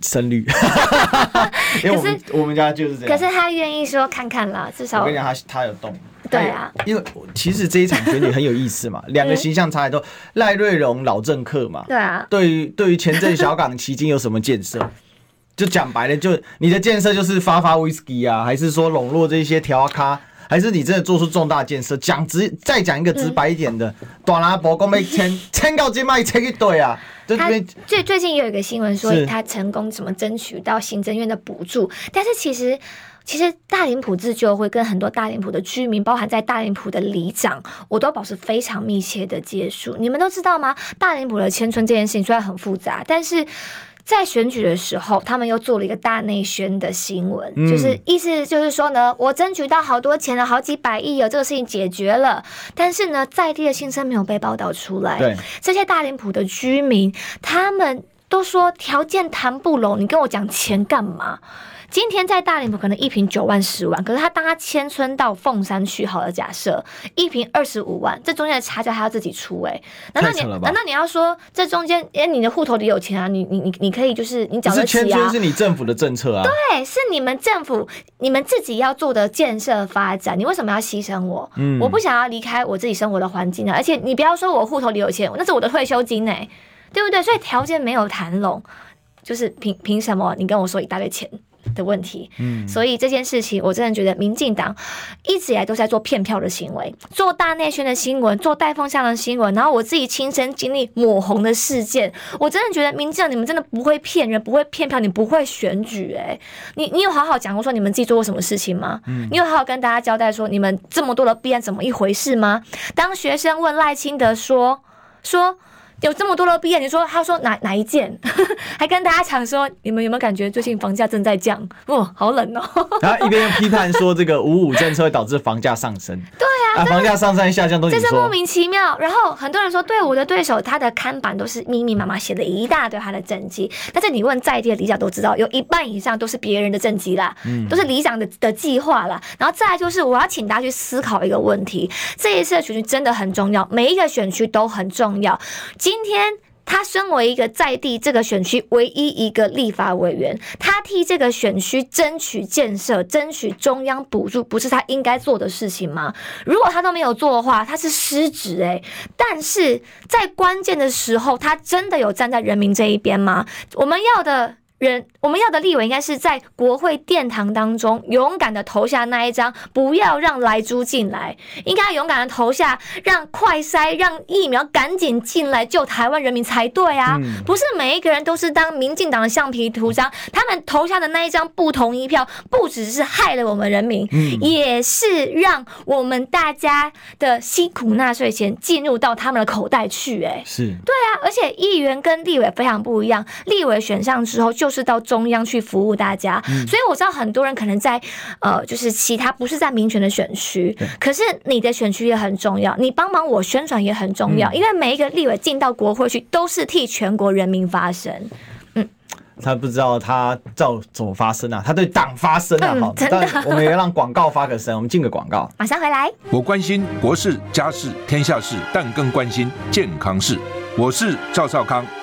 [SPEAKER 1] 深绿。*laughs* 可是我们家就是这样。
[SPEAKER 2] 可是他愿意说看看啦，至少
[SPEAKER 1] 我跟你讲，他他有动。
[SPEAKER 2] 对啊，
[SPEAKER 1] 因为其实这一场选举很有意思嘛，*laughs* 两个形象差很多。赖瑞荣老政客嘛，
[SPEAKER 2] 对啊。
[SPEAKER 1] 对于对于前阵小港旗津有什么建设？*laughs* 就讲白了，就你的建设就是发发威士忌啊，还是说笼络这些调咖，还是你真的做出重大建设？讲直再讲一个直白一点的，短拉伯公被签 *laughs* 签到金麦签一堆啊。就
[SPEAKER 2] 他最最近也有一个新闻说他成功怎么争取到行政院的补助，但是其实其实大林埔自救会跟很多大林埔的居民，包含在大林埔的里长，我都保持非常密切的接触。你们都知道吗？大林埔的迁村这件事情虽然很复杂，但是。在选举的时候，他们又做了一个大内宣的新闻，嗯、就是意思就是说呢，我争取到好多钱了，好几百亿，哦这个事情解决了。但是呢，在地的新生没有被报道出来。对，这些大林埔的居民，他们都说条件谈不拢，你跟我讲钱干嘛？今天在大林埔可能一瓶九万十万，可是他当他迁村到凤山去，好了，假设一瓶二十五万，这中间的差价还要自己出哎、欸？难道你难道你要说这中间，哎，你的户头里有钱啊？你你你你可以就是你缴得起啊？
[SPEAKER 1] 迁村是你政府的政策啊？
[SPEAKER 2] 对，是你们政府你们自己要做的建设发展，你为什么要牺牲我？嗯，我不想要离开我自己生活的环境啊！而且你不要说我户头里有钱，那是我的退休金哎、欸，对不对？所以条件没有谈拢，就是凭凭什么你跟我说一大堆钱？的问题。嗯，所以这件事情，我真的觉得民进党一直以来都在做骗票的行为，做大内宣的新闻，做带风向的新闻。然后我自己亲身经历抹红的事件，我真的觉得民进党你们真的不会骗人，不会骗票，你不会选举、欸。哎，你你有好好讲过说你们自己做过什么事情吗？嗯，你有好好跟大家交代说你们这么多的弊案怎么一回事吗？当学生问赖清德说说。有这么多的毕业，你说他说哪哪一件，*laughs* 还跟大家讲说，你们有没有感觉最近房价正在降？哇，好冷哦！*laughs*
[SPEAKER 1] 然后一边又批判说这个五五政策会导致房价上升。*laughs*
[SPEAKER 2] 对啊，
[SPEAKER 1] 啊房价上升下降都是
[SPEAKER 2] 这是莫名其妙。然后很多人说，对我的对手，他的看板都是密密麻麻写了一大堆他的政绩，但是你问在地的里长都知道，有一半以上都是别人的政绩啦，嗯，都是里长的的计划啦。然后再来就是，我要请大家去思考一个问题：这一次的选举真的很重要，每一个选区都很重要。今今天。他身为一个在地这个选区唯一一个立法委员，他替这个选区争取建设、争取中央补助，不是他应该做的事情吗？如果他都没有做的话，他是失职诶。但是在关键的时候，他真的有站在人民这一边吗？我们要的。人，我们要的立委应该是在国会殿堂当中勇敢的投下那一张，不要让莱猪进来，应该勇敢的投下，让快筛、让疫苗赶紧进来救台湾人民才对啊！嗯、不是每一个人都是当民进党的橡皮图章，他们投下的那一张不同意票，不只是害了我们人民，嗯、也是让我们大家的辛苦纳税钱进入到他们的口袋去。哎，是对啊，而且议员跟立委非常不一样，立委选上之后就是到中央去服务大家，嗯、所以我知道很多人可能在呃，就是其他不是在民权的选区，可是你的选区也很重要，你帮忙我宣传也很重要，嗯、因为每一个立委进到国会去都是替全国人民发声。嗯，
[SPEAKER 1] 他不知道他照怎么发声啊？他对党发声啊！好、嗯，真的，我们也要让广告发个声，我们进个广告，
[SPEAKER 2] 马上回来。
[SPEAKER 3] 我关心国事、家事、天下事，但更关心健康事。我是赵少康。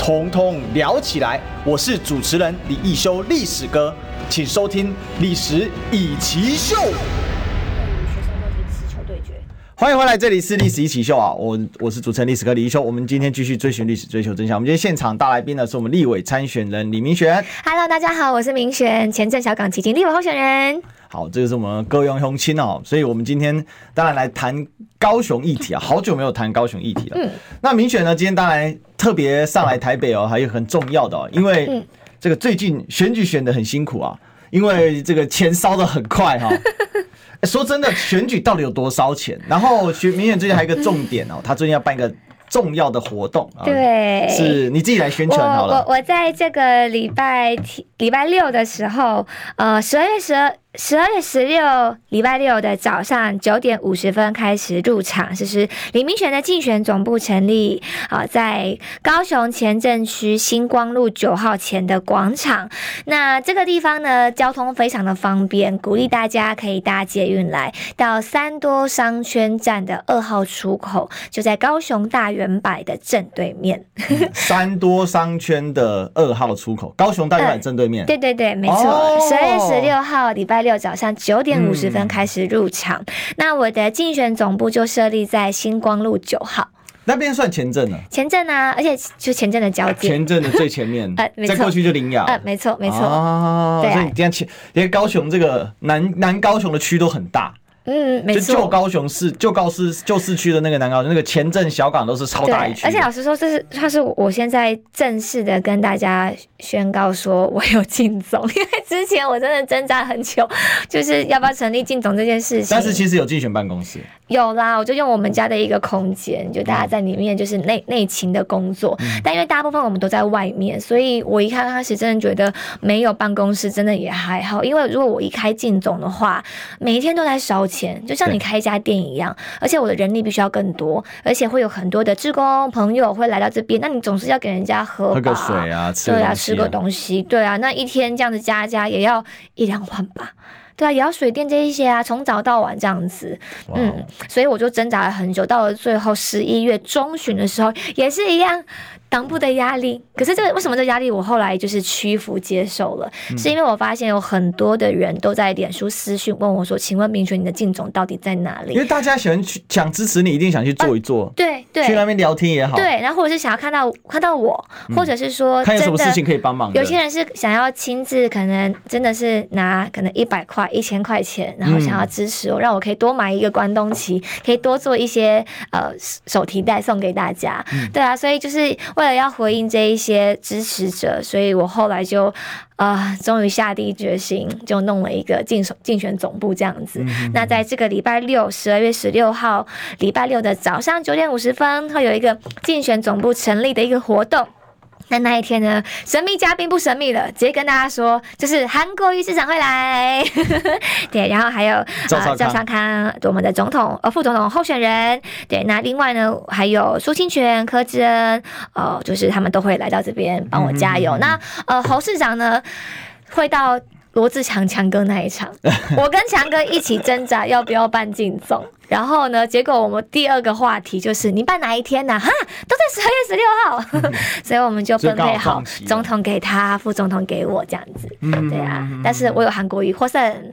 [SPEAKER 4] 通通聊起来！我是主持人李一修，历史哥，请收听《历史易起 SHOW》。
[SPEAKER 1] 欢迎回来，这里是《历史一起 SHOW》啊！我我是主持人历史哥李一修。我们今天继续追寻历史，追求真相。我们今天现场大来宾呢，是我们立委参选人李明璇。
[SPEAKER 2] Hello，大家好，我是明璇，前镇小港旗津立委候选人。
[SPEAKER 1] 好，这个是我们高雄乡亲哦，所以我们今天当然来谈高雄议题啊，好久没有谈高雄议题了。嗯，那明选呢，今天当然特别上来台北哦，还有很重要的哦，因为这个最近选举选的很辛苦啊，因为这个钱烧的很快哈。*laughs* 说真的，选举到底有多烧钱？然后选明选最近还有一个重点哦，他最近要办一个。重要的活动，
[SPEAKER 2] 对，
[SPEAKER 1] 是你自己来宣传好了。
[SPEAKER 2] 我我我在这个礼拜、礼拜六的时候，呃，十二月十二。十二月十六，礼拜六的早上九点五十分开始入场，就是李明选的竞选总部成立啊，在高雄前镇区星光路九号前的广场。那这个地方呢，交通非常的方便，鼓励大家可以搭捷运来到三多商圈站的二号出口，就在高雄大圆百的正对面。
[SPEAKER 1] 三多商圈的二号出口，高雄大圆百正对面。
[SPEAKER 2] 对对对，没错。十二月十六号礼拜。六早上九点五十分开始入场，嗯、那我的竞选总部就设立在星光路九号，
[SPEAKER 1] 那边算前镇了。
[SPEAKER 2] 前镇啊，而且就前镇的交界，
[SPEAKER 1] 前镇的最前面，*laughs* 呃，再过去就林雅，
[SPEAKER 2] 呃，没错，没错，啊，
[SPEAKER 1] 对。啊，所以你这样前，因为高雄这个南南高雄的区都很大。
[SPEAKER 2] 嗯，没错，
[SPEAKER 1] 就旧高雄市、旧高市、旧市区的那个南高雄，那个前镇小港都是超大一区。
[SPEAKER 2] 而且老实说，这是算是我现在正式的跟大家宣告说，我有进总，*laughs* 因为之前我真的挣扎很久，就是要不要成立进总这件事情。
[SPEAKER 1] 但是其实有竞选办公室，
[SPEAKER 2] 有啦，我就用我们家的一个空间，就大家在里面就是内内勤的工作。嗯、但因为大部分我们都在外面，所以我一开开始真的觉得没有办公室真的也还好。因为如果我一开进总的话，每一天都在烧钱，就像你开一家店一样。而且我的人力必须要更多，而且会有很多的志工朋友会来到这边。那你总是要给人家喝
[SPEAKER 1] 喝个水啊，吃
[SPEAKER 2] 对啊，吃个东西，对啊。那一天这样子加加也要一两万吧。对啊，也要水电这一些啊，从早到晚这样子，嗯，所以我就挣扎了很久，到了最后十一月中旬的时候，也是一样。挡不得压力，可是这个为什么这压力我后来就是屈服接受了，嗯、是因为我发现有很多的人都在脸书私讯问我说：“请问明权，你的进总到底在哪里？”
[SPEAKER 1] 因为大家喜欢去想支持你，一定想去做一做，
[SPEAKER 2] 啊、对对，
[SPEAKER 1] 去那边聊天也好，
[SPEAKER 2] 对，然后或者是想要看到看到我，或者是说
[SPEAKER 1] 看有什么事情可以帮忙。
[SPEAKER 2] 有些人是想要亲自，可能真的是拿可能一百块、一千块钱，然后想要支持我，嗯、让我可以多买一个关东旗，可以多做一些呃手提袋送给大家。嗯、对啊，所以就是为了要回应这。一些支持者，所以我后来就啊，呃、终于下定决心，就弄了一个竞选竞选总部这样子。嗯、那在这个礼拜六，十二月十六号，礼拜六的早上九点五十分，会有一个竞选总部成立的一个活动。那那一天呢，神秘嘉宾不神秘了，直接跟大家说，就是韩国瑜市长会来，*laughs* 对，然后还有赵少、呃、康，我们的总统呃副总统候选人，对，那另外呢还有苏清泉、柯志恩，呃，就是他们都会来到这边帮我加油。嗯嗯嗯。那呃侯市长呢会到罗志强强哥那一场，*laughs* 我跟强哥一起挣扎要不要办竞总。然后呢，结果我们第二个话题就是你办哪一天呢？哈，都在十二月十六号，嗯、*laughs* 所以我们就分配好，总统给他，副总统给我这样子。嗯，对啊，但是我有韩国瑜获胜。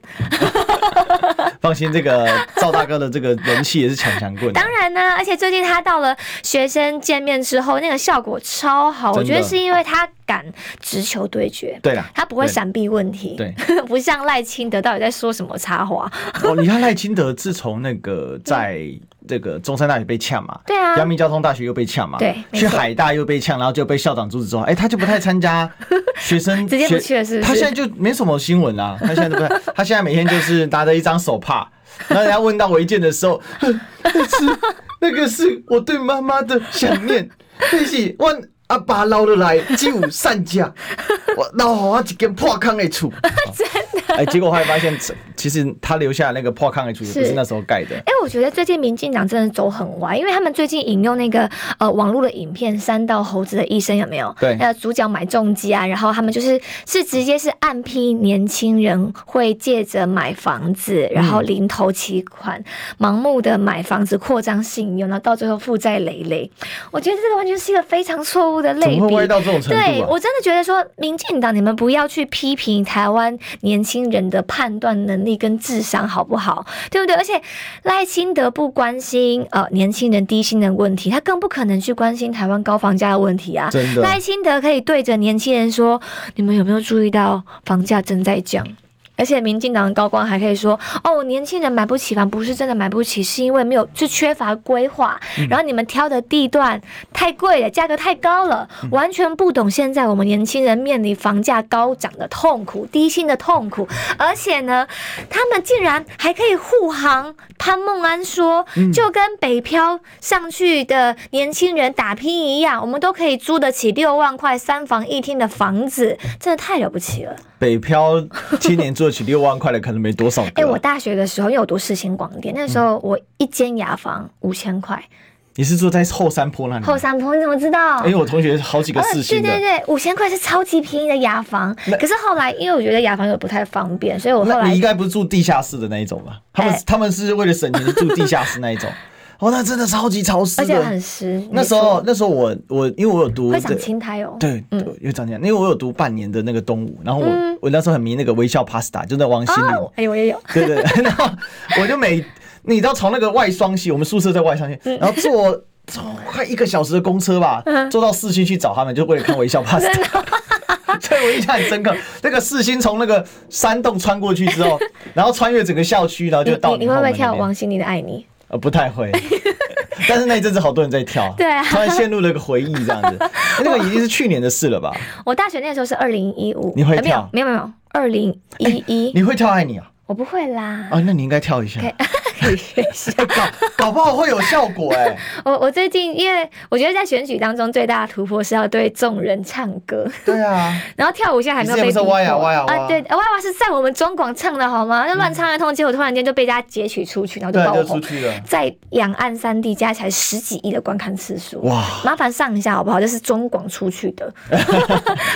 [SPEAKER 1] 放心，这个 *laughs* 赵大哥的这个人气也是强强棍。
[SPEAKER 2] 当然呢，而且最近他到了学生见面之后，那个效果超好。我觉得是因为他敢直球对决。
[SPEAKER 1] 对啦，
[SPEAKER 2] 他不会闪避问题。对，*laughs* 不像赖清德到底在说什么插话。
[SPEAKER 1] 哦，你看赖清德自从那个。在这个中山大学被呛嘛，
[SPEAKER 2] 对啊，
[SPEAKER 1] 阳明交通大学又被呛嘛，
[SPEAKER 2] 对，
[SPEAKER 1] 去海大又被呛，然后就被校长阻止之后，哎，他就不太参加 *laughs* 学生，
[SPEAKER 2] 直接不去了，是不是？
[SPEAKER 1] 他现在就没什么新闻啦，他现在都不太，*laughs* 他现在每天就是拿着一张手帕，然后人家问到违建的时候，*laughs* 那是那个是我对妈妈的想念，那是我阿爸捞得来只有善家，我老好我一间破坑的厝，哎，结果后来发现。其实他留下那个破抗的主意不是那时候盖的。
[SPEAKER 2] 哎、欸，我觉得最近民进党真的走很歪，因为他们最近引用那个呃网络的影片《三道猴子的一生》，有没有？对。那个主角买重机啊，然后他们就是是直接是暗批年轻人会借着买房子，然后零头期款，嗯、盲目的买房子扩张信用，然后到最后负债累累。我觉得这个完全是一个非常错误的类比。怎么会歪到这种程度啊？对，我真的觉得说，民进党你们不要去批评台湾年轻人的判断能力。力跟智商好不好，对不对？而且赖清德不关心呃年轻人低薪的问题，他更不可能去关心台湾高房价的问题啊。真的，赖清德可以对着年轻人说：“你们有没有注意到房价正在降？”而且民进党的高官还可以说：“哦，年轻人买不起房，不是真的买不起，是因为没有，是缺乏规划。嗯、然后你们挑的地段太贵了，价格太高了，嗯、完全不懂现在我们年轻人面临房价高涨的痛苦、低薪的痛苦。而且呢，他们竟然还可以护航潘孟安说，就跟北漂上去的年轻人打拼一样，我们都可以租得起六万块三房一厅的房子，真的太了不起了。”
[SPEAKER 1] 北漂青年六万块的可能没多少。哎、
[SPEAKER 2] 欸，我大学的时候，因为我读世新广电，那时候我一间雅房五千块。
[SPEAKER 1] 你是住在后山坡那里？
[SPEAKER 2] 后山坡你怎么知道？
[SPEAKER 1] 因为、欸、我同学好几个四星的。
[SPEAKER 2] 对对对，五千块是超级便宜的雅房。可是后来，因为我觉得雅房又不太方便，所以我后来。
[SPEAKER 1] 你应该不是住地下室的那一种吧？他们、欸、他们是为了省钱，住地下室那一种。*laughs* 哦，那真的超级潮湿，
[SPEAKER 2] 而且很湿。
[SPEAKER 1] 那时候，那时候我我因为我有读
[SPEAKER 2] 会长青苔哦，
[SPEAKER 1] 对，嗯，有长青苔，因为我有读半年的那个东吴，然后我我那时候很迷那个微笑 Pasta，就那王心凌，
[SPEAKER 2] 哎，我也有，
[SPEAKER 1] 对对，然后我就每你知道从那个外双溪，我们宿舍在外双溪，然后坐坐快一个小时的公车吧，坐到四新去找他们，就为了看微笑 Pasta，*laughs* 对我印象很深刻。那个四新从那个山洞穿过去之后，然后穿越整个校区，然后就到
[SPEAKER 2] 你。你会不会跳王心凌的爱你？
[SPEAKER 1] 呃，不太会，*laughs* 但是那一阵子好多人在跳，
[SPEAKER 2] 对啊，
[SPEAKER 1] 突然陷入了一个回忆这样子，*laughs* 那个已经是去年的事了吧？
[SPEAKER 2] 我大学那时候是二零一五，
[SPEAKER 1] 你会跳？
[SPEAKER 2] 没有没有没有，二零一一，
[SPEAKER 1] 你会跳爱你啊？
[SPEAKER 2] 我不会啦。
[SPEAKER 1] 啊，那你应该跳一下。
[SPEAKER 2] 可以学一下。*laughs*
[SPEAKER 1] 搞搞不好会有效果哎、欸。*laughs*
[SPEAKER 2] 我我最近因为我觉得在选举当中最大的突破是要对众人唱歌。
[SPEAKER 1] 对啊。*laughs*
[SPEAKER 2] 然后跳舞现在还没有被逼迫。
[SPEAKER 1] 歪呀歪呀歪
[SPEAKER 2] 啊！对，歪歪是在我们中广唱的好吗？就乱唱一通，结果突然间就被大家截取出去，然后就爆红。在两岸三地加起来十几亿的观看次数。哇！麻烦上一下好不好？这是中广出去的，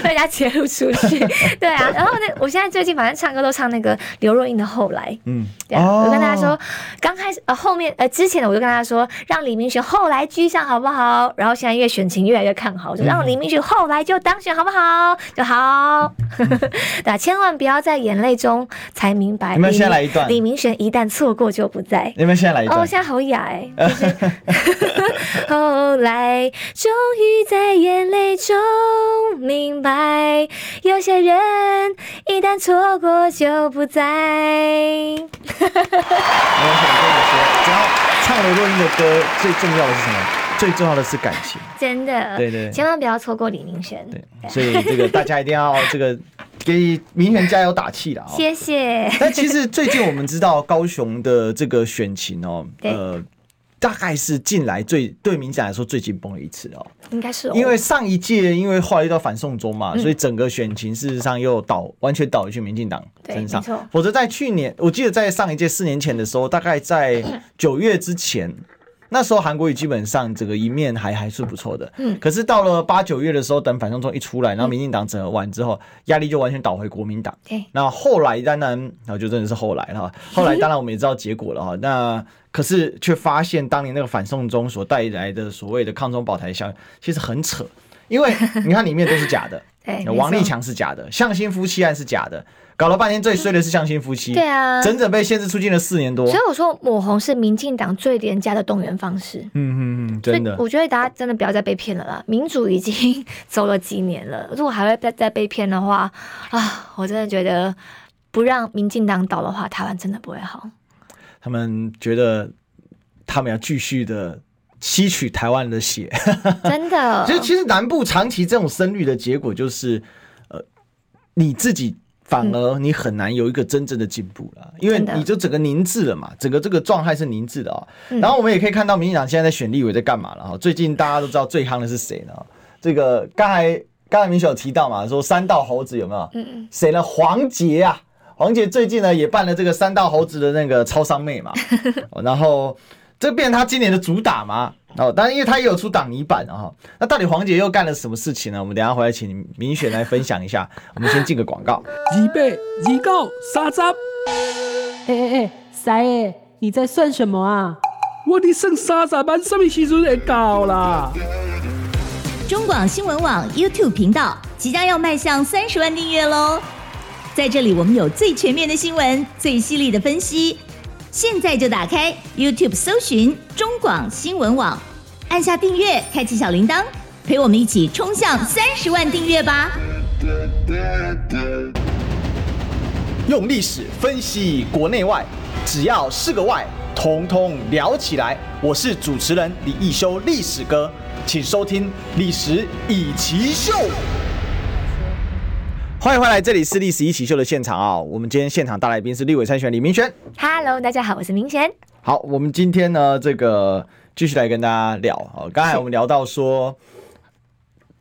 [SPEAKER 2] 被人家截录出去。对啊。然后呢，我现在最近反正唱歌都唱那个刘若英的《后来》。嗯。对啊。我跟大家说，刚开始呃后面呃之前的我就跟大家说，让李明玄后来居上好不好？然后现在越选情越来越看好，就让李明玄后来就当选好不好？就好。*laughs* 对，千万不要在眼泪中才明白。
[SPEAKER 1] 你们先来一段。
[SPEAKER 2] 李明玄一旦错过就不在。
[SPEAKER 1] 你们先来一段。
[SPEAKER 2] 哦，现在好哑哎。*laughs* 就是 *laughs* 后来终于在眼泪中明白，有些人一旦错过就不在。
[SPEAKER 1] 我想跟你说，只要唱刘若英的歌，最重要的是什么？最重要的是感情。
[SPEAKER 2] 真的。对对。千万不要错过李明轩。
[SPEAKER 1] 对。所以这个大家一定要这个给明轩加油打气了啊！
[SPEAKER 2] 谢谢。
[SPEAKER 1] 但其实最近我们知道高雄的这个选情哦，呃。大概是近来最对民进党来说最紧绷的一次哦，
[SPEAKER 2] 应该是，
[SPEAKER 1] 因为上一届因为后来遇到反送中嘛，所以整个选情事实上又倒完全倒回去民进党身上。否则在去年，我记得在上一届四年前的时候，大概在 *coughs* 九月之前，那时候韩国瑜基本上这个一面还还是不错的。嗯，可是到了八九月的时候，等反送中一出来，然后民进党整合完之后，压力就完全倒回国民党。对，那后来当然，然后就真的是后来了。后来当然我们也知道结果了哈。那可是却发现，当年那个反送中所带来的所谓的抗中保台效应，其实很扯。因为你看里面都是假的，*laughs* 王立强是假的，向心夫妻案是假的，搞了半天最衰的是向心夫妻，对啊，整整被限制出境了四年多。
[SPEAKER 2] 所以我说抹红是民进党最廉价的动员方式。
[SPEAKER 1] 嗯嗯嗯，真的。
[SPEAKER 2] 我觉得大家真的不要再被骗了啦，民主已经走了几年了，如果还会再再被骗的话，啊，我真的觉得不让民进党倒的话，台湾真的不会好。
[SPEAKER 1] 他们觉得，他们要继续的吸取台湾的血，*laughs*
[SPEAKER 2] 真的。
[SPEAKER 1] 其实，其实南部长期这种深绿的结果，就是呃，你自己反而你很难有一个真正的进步了，因为你就整个凝滞了嘛，整个这个状态是凝滞的啊。然后我们也可以看到，民进党现在在选立委在干嘛了哈？最近大家都知道最夯的是谁呢？这个刚才刚才民选有提到嘛，说三道猴子有没有？嗯嗯，谁呢？黄捷啊。黄姐最近呢也办了这个三道猴子的那个超商妹嘛，*laughs* 然后这变成他今年的主打嘛，哦，当然因为他也有出挡泥板啊，那到底黄姐又干了什么事情呢？我们等下回来请明雪来分享一下。*laughs* 我们先进个广告。
[SPEAKER 5] 预备，预告，三十。哎哎哎，三爷，你在算什么啊？我的剩三十万，什么时阵会到啦？
[SPEAKER 6] 中广新闻网 YouTube 频道即将要迈向三十万订阅喽！在这里，我们有最全面的新闻，最犀利的分析。现在就打开 YouTube，搜寻中广新闻网，按下订阅，开启小铃铛，陪我们一起冲向三十万订阅吧！
[SPEAKER 4] 用历史分析国内外，只要是个“外”，统统聊起来。我是主持人李易修，历史哥，请收听《历史易起秀》。
[SPEAKER 1] 欢迎回来，这里是历史一起秀的现场啊！我们今天现场大来宾是立委参选李明轩。
[SPEAKER 2] Hello，大家好，我是明轩。
[SPEAKER 1] 好，我们今天呢，这个继续来跟大家聊哦。刚才我们聊到说，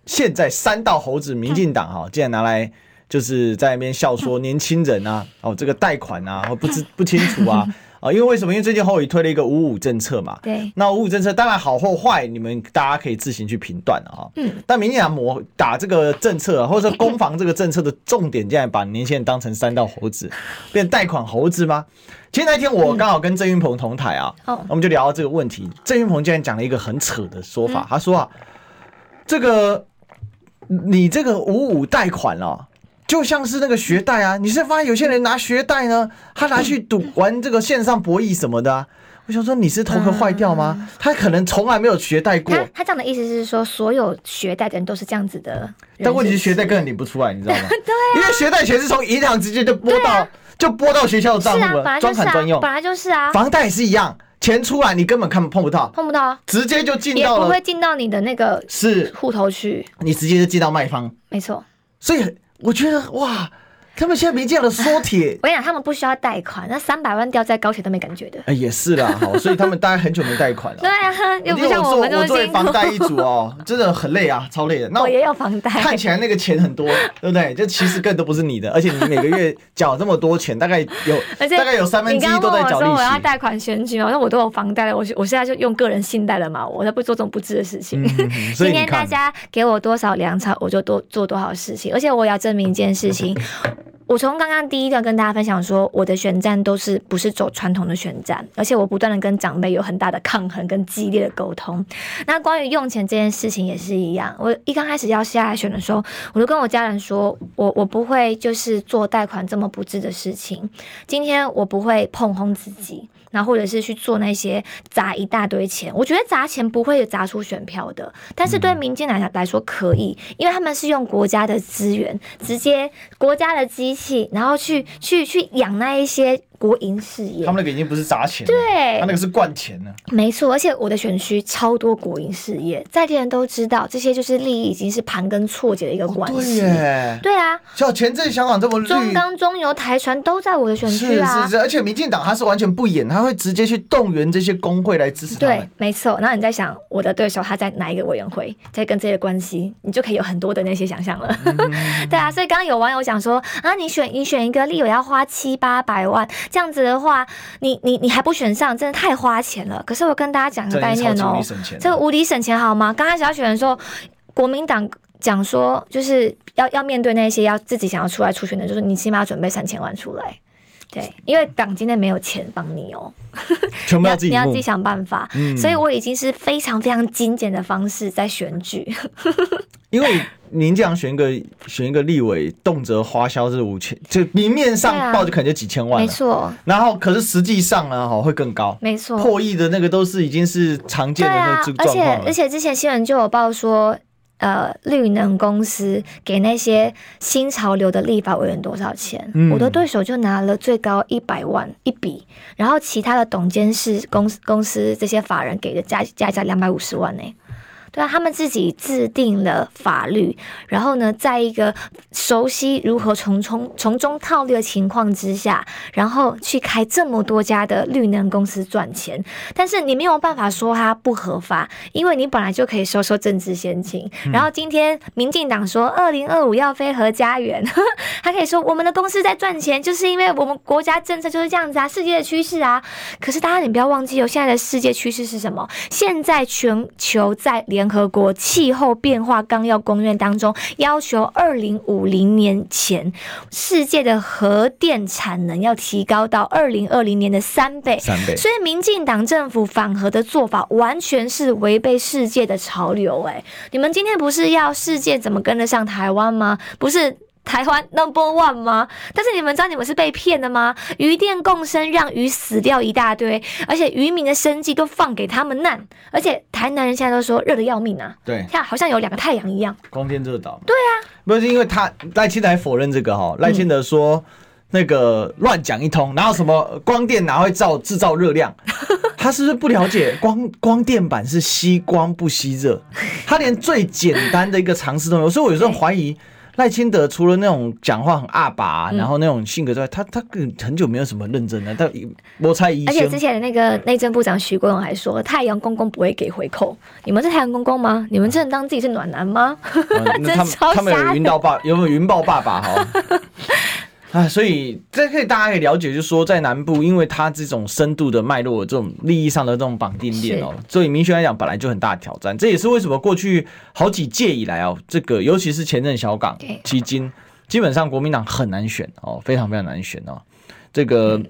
[SPEAKER 1] 现在三道猴子民进党哈，竟然拿来就是在那边笑说年轻人啊，哦，这个贷款啊，或不知 *laughs* 不清楚啊。啊，因为为什么？因为最近侯友宜推了一个五五政策嘛。对。那五五政策当然好或坏，你们大家可以自行去评断啊。嗯。但民进党抹打这个政策，或者说攻防这个政策的重点，竟然把年轻人当成三道猴子，变贷款猴子吗？其实那天我刚好跟郑云鹏同台啊，哦，我们就聊到这个问题。郑云鹏竟然讲了一个很扯的说法，他说啊，这个你这个五五贷款了。就像是那个学贷啊，你是发现有些人拿学贷呢，他拿去赌玩这个线上博弈什么的啊。我想说你是头壳坏掉吗？他可能从来没有学贷过。他
[SPEAKER 2] 他这样的意思是说，所有学贷的人都是这样子的。
[SPEAKER 1] 但问题是学贷根本领不出来，你知道吗？*laughs* 对，因为学贷钱是从银行直接就拨到就拨到学校的账户了，专款专用。
[SPEAKER 2] 本来就是啊，
[SPEAKER 1] 房贷也是一样，钱出来你根本看碰不到，
[SPEAKER 2] 碰不到，
[SPEAKER 1] 直接就进到了，
[SPEAKER 2] 也不会进到你的那个是户头去，
[SPEAKER 1] 你直接就进到卖方，
[SPEAKER 2] 没错。
[SPEAKER 1] 所以。我觉得哇，他们现在民进党的缩铁，
[SPEAKER 2] 我跟你讲，他们不需要贷款，那三百万掉在高铁都没感觉的。
[SPEAKER 1] 哎，也是啦，*laughs* 好，所以他们大概很久没贷款了。
[SPEAKER 2] 对啊，又不像我。
[SPEAKER 1] 我作为房贷一族哦，*laughs* 真的很累啊，超累的。那
[SPEAKER 2] 我也有房贷，
[SPEAKER 1] 看起来那个钱很多，*laughs* 对不对？就其实根本都不是你的，而且你每个月缴这么多钱，大概有，大概有三分之一都在缴利息。
[SPEAKER 2] 我要贷款选举嘛，那我都有房贷了，我我现在就用个人信贷了嘛，我才不做这种不智的事情。今天大家给我多少粮草，我就多做多少事情，而且我也要证明一件事情。我从刚刚第一段跟大家分享说，我的选战都是不是走传统的选战，而且我不断的跟长辈有很大的抗衡跟激烈的沟通。那关于用钱这件事情也是一样，我一刚开始要下来选的时候，我就跟我家人说，我我不会就是做贷款这么不智的事情。今天我不会碰轰自己。然后或者是去做那些砸一大堆钱，我觉得砸钱不会砸出选票的，但是对民进来来说可以，因为他们是用国家的资源，直接国家的机然后去去去养那一些。国营事业，
[SPEAKER 1] 他们那个已经不是砸钱，
[SPEAKER 2] 对，
[SPEAKER 1] 他那个是灌钱呢。
[SPEAKER 2] 没错，而且我的选区超多国营事业，在地人都知道，这些就是利益已经是盘根错节的一个关系。哦、对，对啊，
[SPEAKER 1] 像前阵香港这么绿，
[SPEAKER 2] 中钢、中油、台船都在我的选区啊。
[SPEAKER 1] 是是是，而且民进党他是完全不演，他会直接去动员这些工会来支持他们。
[SPEAKER 2] 对，没错。然后你在想我的对手他在哪一个委员会，在跟这些关系，你就可以有很多的那些想象了。嗯、*laughs* 对啊，所以刚刚有网友讲说啊，你选你选一个立委要花七八百万，这样子的话。你你你还不选上，真的太花钱了。可是我跟大家讲一个概念哦、喔，这个无敌省钱好吗？刚开始要选的时候，国民党讲说就是要要面对那些要自己想要出来出选的，就是你起码要准备三千万出来。对，因为党今天没有钱帮你哦、喔，*laughs*
[SPEAKER 1] 全部要自己，
[SPEAKER 2] 你要自己想办法。嗯、所以我已经是非常非常精简的方式在选举。*laughs*
[SPEAKER 1] 因为您这样选一个选一个立委，动辄花销是五千，就明面上报就可能就几千万，没错。然后可是实际上呢，哈会更高，没错。破亿的那个都是已经是常见的那个状况了。而
[SPEAKER 2] 且而且之前新闻就有报说，呃，绿能公司给那些新潮流的立法委员多少钱？嗯、我的对手就拿了最高一百万一笔，然后其他的董监事公司公司这些法人给的加加加两百五十万呢。对啊，他们自己制定了法律，然后呢，在一个熟悉如何从从从中套利的情况之下，然后去开这么多家的绿能公司赚钱。但是你没有办法说它不合法，因为你本来就可以收收政治献金。嗯、然后今天民进党说二零二五要飞核家园，*laughs* 他可以说我们的公司在赚钱，就是因为我们国家政策就是这样子啊，世界的趋势啊。可是大家你不要忘记哦，现在的世界趋势是什么？现在全球在联联合国气候变化纲要公约当中，要求二零五零年前，世界的核电产能要提高到二零二零年的三倍。三倍。所以，民进党政府反核的做法，完全是违背世界的潮流。哎，你们今天不是要世界怎么跟得上台湾吗？不是。台湾 number one 吗？但是你们知道你们是被骗的吗？渔电共生让鱼死掉一大堆，而且渔民的生计都放给他们难，而且台南人现在都说热的要命啊！
[SPEAKER 1] 对，
[SPEAKER 2] 像好像有两个太阳一样，
[SPEAKER 1] 光天热岛。
[SPEAKER 2] 对啊，
[SPEAKER 1] 不是因为他赖清德还否认这个哈，赖清德说那个乱讲一通，然后什么光电哪会造制造热量？*laughs* 他是不是不了解光光电板是吸光不吸热？他连最简单的一个常识都没有，所以我有时候怀疑。赖清德除了那种讲话很阿爸，然后那种性格之外，他他很久没有什么认真的。他我猜疑。而
[SPEAKER 2] 且之前的那个内政部长徐国勇还说，太阳公公不会给回扣。你们是太阳公公吗？你们真的当自己是暖男吗？
[SPEAKER 1] 嗯、他们 *laughs* 他们有云到爸，有没有云豹爸爸哈？*laughs* 啊，所以这可以大家可以了解，就是说在南部，因为它这种深度的脉络，这种利益上的这种绑定链哦，所以民选来讲本来就很大的挑战。这也是为什么过去好几届以来哦，这个尤其是前任小港基金，基本上国民党很难选哦，非常非常难选哦，这个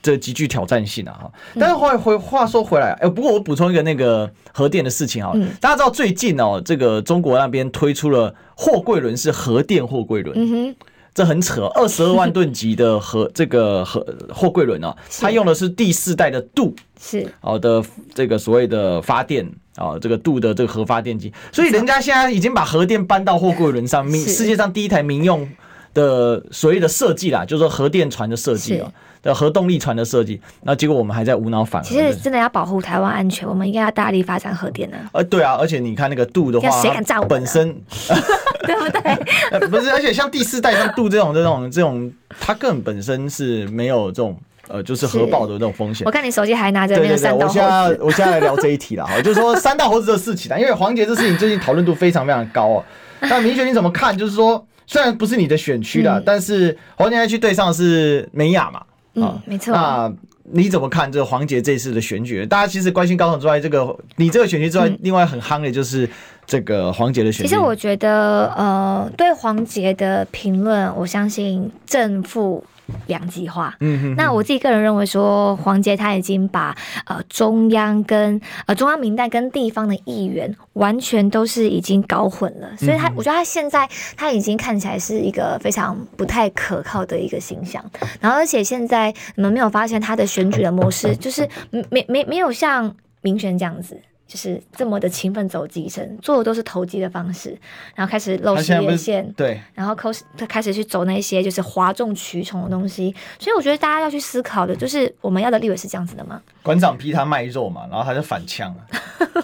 [SPEAKER 1] 这极具挑战性啊哈。但是话回话说回来，哎，不过我补充一个那个核电的事情哈，大家知道最近哦，这个中国那边推出了货柜轮是核电货柜轮，嗯哼。这很扯，*laughs* 二十二万吨级的核这个核货柜轮啊，它用的是第四代的镀是。好的这个所谓的发电啊，这个镀的这个核发电机，所以人家现在已经把核电搬到货柜轮上，民世界上第一台民用的所谓的设计啦，就是说核电船的设计啊，的核动力船的设计，那结果我们还在无脑反核。
[SPEAKER 2] 其实真的要保护台湾安全，我们应该要大力发展核电呢。
[SPEAKER 1] 呃，对啊，而且你看那个度的话，
[SPEAKER 2] 谁敢炸我？
[SPEAKER 1] 本身 *laughs* *laughs*
[SPEAKER 2] 对不对？
[SPEAKER 1] 不是，而且像第四代像度这种这种这种，它更本本身是没有这种。呃，就是核爆的那种风险。
[SPEAKER 2] 我看你手机还拿着那个三道猴子。
[SPEAKER 1] 对对对，我现在我现在来聊这一题了哈，就是说三道猴子的事情啊，因为黄杰这事情最近讨论度非常非常高哦。那明轩你怎么看？就是说，虽然不是你的选区的，嗯、但是黄捷去对上是美雅嘛？
[SPEAKER 2] 嗯，没错。
[SPEAKER 1] 那你怎么看这个黄杰这次的选举？大家其实关心高雄之外，这个你这个选举之外，嗯、另外很夯的就是这个黄杰的选举。
[SPEAKER 2] 其实我觉得，呃，对黄杰的评论，我相信正负。两极化。嗯哼，那我自己个人认为说，黄杰他已经把呃中央跟呃中央民代跟地方的议员完全都是已经搞混了，所以他我觉得他现在他已经看起来是一个非常不太可靠的一个形象。然后而且现在你们没有发现他的选举的模式，就是没没没有像民选这样子。就是这么的勤奋走基层，做的都是投机的方式，然后开始露事业线，
[SPEAKER 1] 对，
[SPEAKER 2] 然后开始他开始去走那些就是哗众取宠的东西，所以我觉得大家要去思考的就是我们要的立委是这样子的吗？
[SPEAKER 1] 馆长逼他卖肉嘛，然后他就反呛，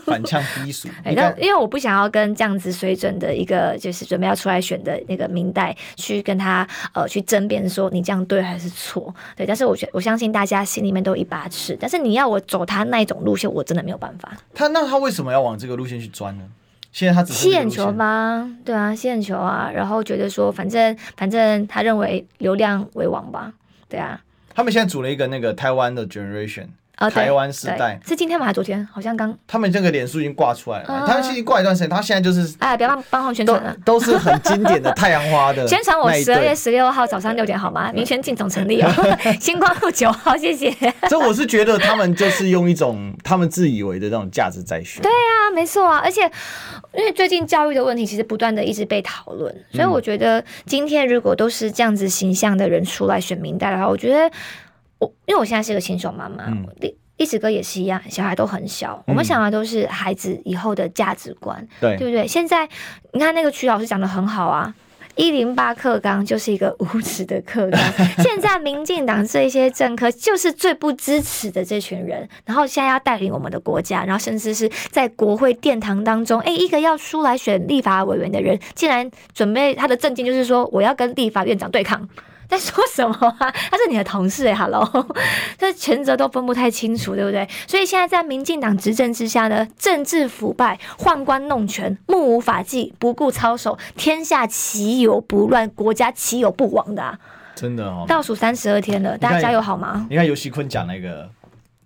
[SPEAKER 1] 反呛低俗。*laughs*
[SPEAKER 2] 哎，因为我不想要跟这样子水准的一个就是准备要出来选的那个明代去跟他呃去争辩说你这样对还是错，对，但是我觉我相信大家心里面都有一把尺，但是你要我走他那一种路线，我真的没有办法。
[SPEAKER 1] 他那他为什么要往这个路线去钻呢？现在他只
[SPEAKER 2] 吸眼球吗？对啊，吸眼球啊，然后觉得说反正反正他认为流量为王吧，对啊。
[SPEAKER 1] 他们现在组了一个那个台湾的 Generation。
[SPEAKER 2] 啊，
[SPEAKER 1] 台湾时代
[SPEAKER 2] 是今天吗？还是昨天？好像刚
[SPEAKER 1] 他们这个脸书已经挂出来了，他们其实挂一段时间，他现在就是
[SPEAKER 2] 哎，不要帮帮他们宣传了，
[SPEAKER 1] 都是很经典的太阳花的 *laughs*
[SPEAKER 2] 宣传。我十二月十六号早上六点好吗？民权进总成立哦，*laughs* 星光路九号，谢谢。*laughs*
[SPEAKER 1] 所以我是觉得他们就是用一种他们自以为的那种价值在选。
[SPEAKER 2] 对啊，没错啊，而且因为最近教育的问题其实不断的一直被讨论，所以我觉得今天如果都是这样子形象的人出来选民代的话，我觉得我因为我现在是个新手妈妈，嗯一直哥也是一样，小孩都很小，嗯、我们想的都是孩子以后的价值观，
[SPEAKER 1] 对
[SPEAKER 2] 对不对？现在你看那个曲老师讲的很好啊，一零八课纲就是一个无耻的课纲。*laughs* 现在民进党这些政客就是最不支持的这群人，然后现在要带领我们的国家，然后甚至是在国会殿堂当中，哎，一个要出来选立法委员的人，竟然准备他的政见就是说我要跟立法院长对抗。在说什么啊？*laughs* 他是你的同事哎，Hello，*laughs* 这权责都分不太清楚，对不对？所以现在在民进党执政之下呢，政治腐败、宦官弄权、目无法纪、不顾操守，天下岂有不乱？国家岂有不亡的啊？
[SPEAKER 1] 真的哦，
[SPEAKER 2] 倒数三十二天了，大家加油好吗？
[SPEAKER 1] 你看尤熙坤讲那个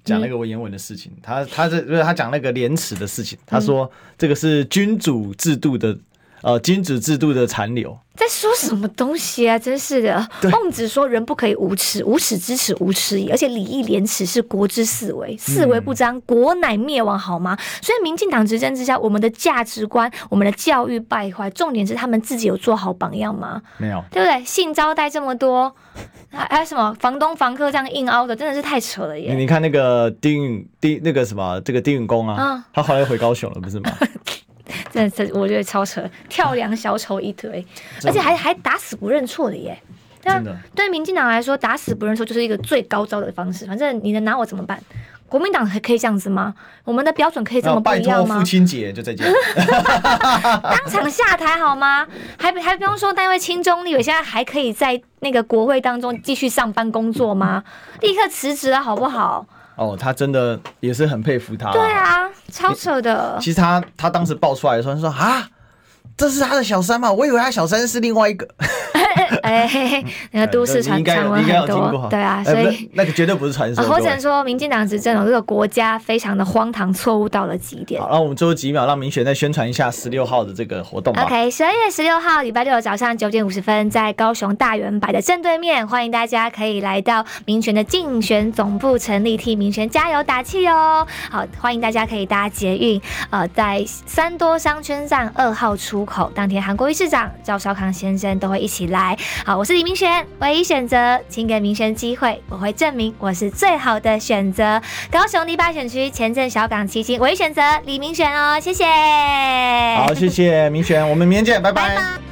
[SPEAKER 1] 讲那个文言文的事情，嗯、他他是就是他讲那个廉耻的事情，他说这个是君主制度的。呃，君主制度的残留，
[SPEAKER 2] 在说什么东西啊？真是的，*laughs* 孟子说人不可以无耻，无耻之耻无耻矣。而且礼义廉耻是国之四维，四维不张，国乃灭亡，好吗？所以民进党执政之下，我们的价值观、我们的教育败坏，重点是他们自己有做好榜样吗？
[SPEAKER 1] 没有，
[SPEAKER 2] 对不对？性招待这么多，还还有什么房东房客这样硬凹的，真的是太扯了耶！
[SPEAKER 1] 你看那个丁丁那个什么这个丁允恭啊，嗯、他后来回高雄了，不是吗？*laughs*
[SPEAKER 2] 这这我觉得超扯，跳梁小丑一堆，而且还还打死不认错的耶。对啊，对民进党来说，打死不认错就是一个最高招的方式。反正你能拿我怎么办？国民党还可以这样子吗？我们的标准可以这么不一样吗？
[SPEAKER 1] 父亲节就再见，*laughs*
[SPEAKER 2] 当场下台好吗？还还不用说，单位亲中立委现在还可以在那个国会当中继续上班工作吗？立刻辞职了好不好？
[SPEAKER 1] 哦，他真的也是很佩服他。
[SPEAKER 2] 对啊，超扯的。
[SPEAKER 1] 其实他他当时爆出来的时候，他说啊，这是他的小三吗？我以为他小三是另外一个。*laughs*
[SPEAKER 2] 哎，嘿嘿，那个都市传传闻 *laughs* 很多，对啊，所以
[SPEAKER 1] 那个绝对不是传说。
[SPEAKER 2] 或者说，民进党执政，这个国家非常的荒唐，错误到了极点。
[SPEAKER 1] 好，那我们最后几秒，让明选再宣传一下十六号的这个活动。
[SPEAKER 2] OK，十二月十六号礼拜六早上九点五十分，在高雄大圆百的正对面，欢迎大家可以来到民权的竞选总部成立，替民权加油打气哦。好，欢迎大家可以搭捷运，呃，在三多商圈站二号出口，当天韩国瑜市长赵少康先生都会一起来。好，我是李明轩，唯一选择，请给明轩机会，我会证明我是最好的选择。高雄第八选区前镇小港七星，唯一选择李明轩哦，谢谢。
[SPEAKER 1] 好，谢谢明轩，我们明天见，拜拜。拜拜。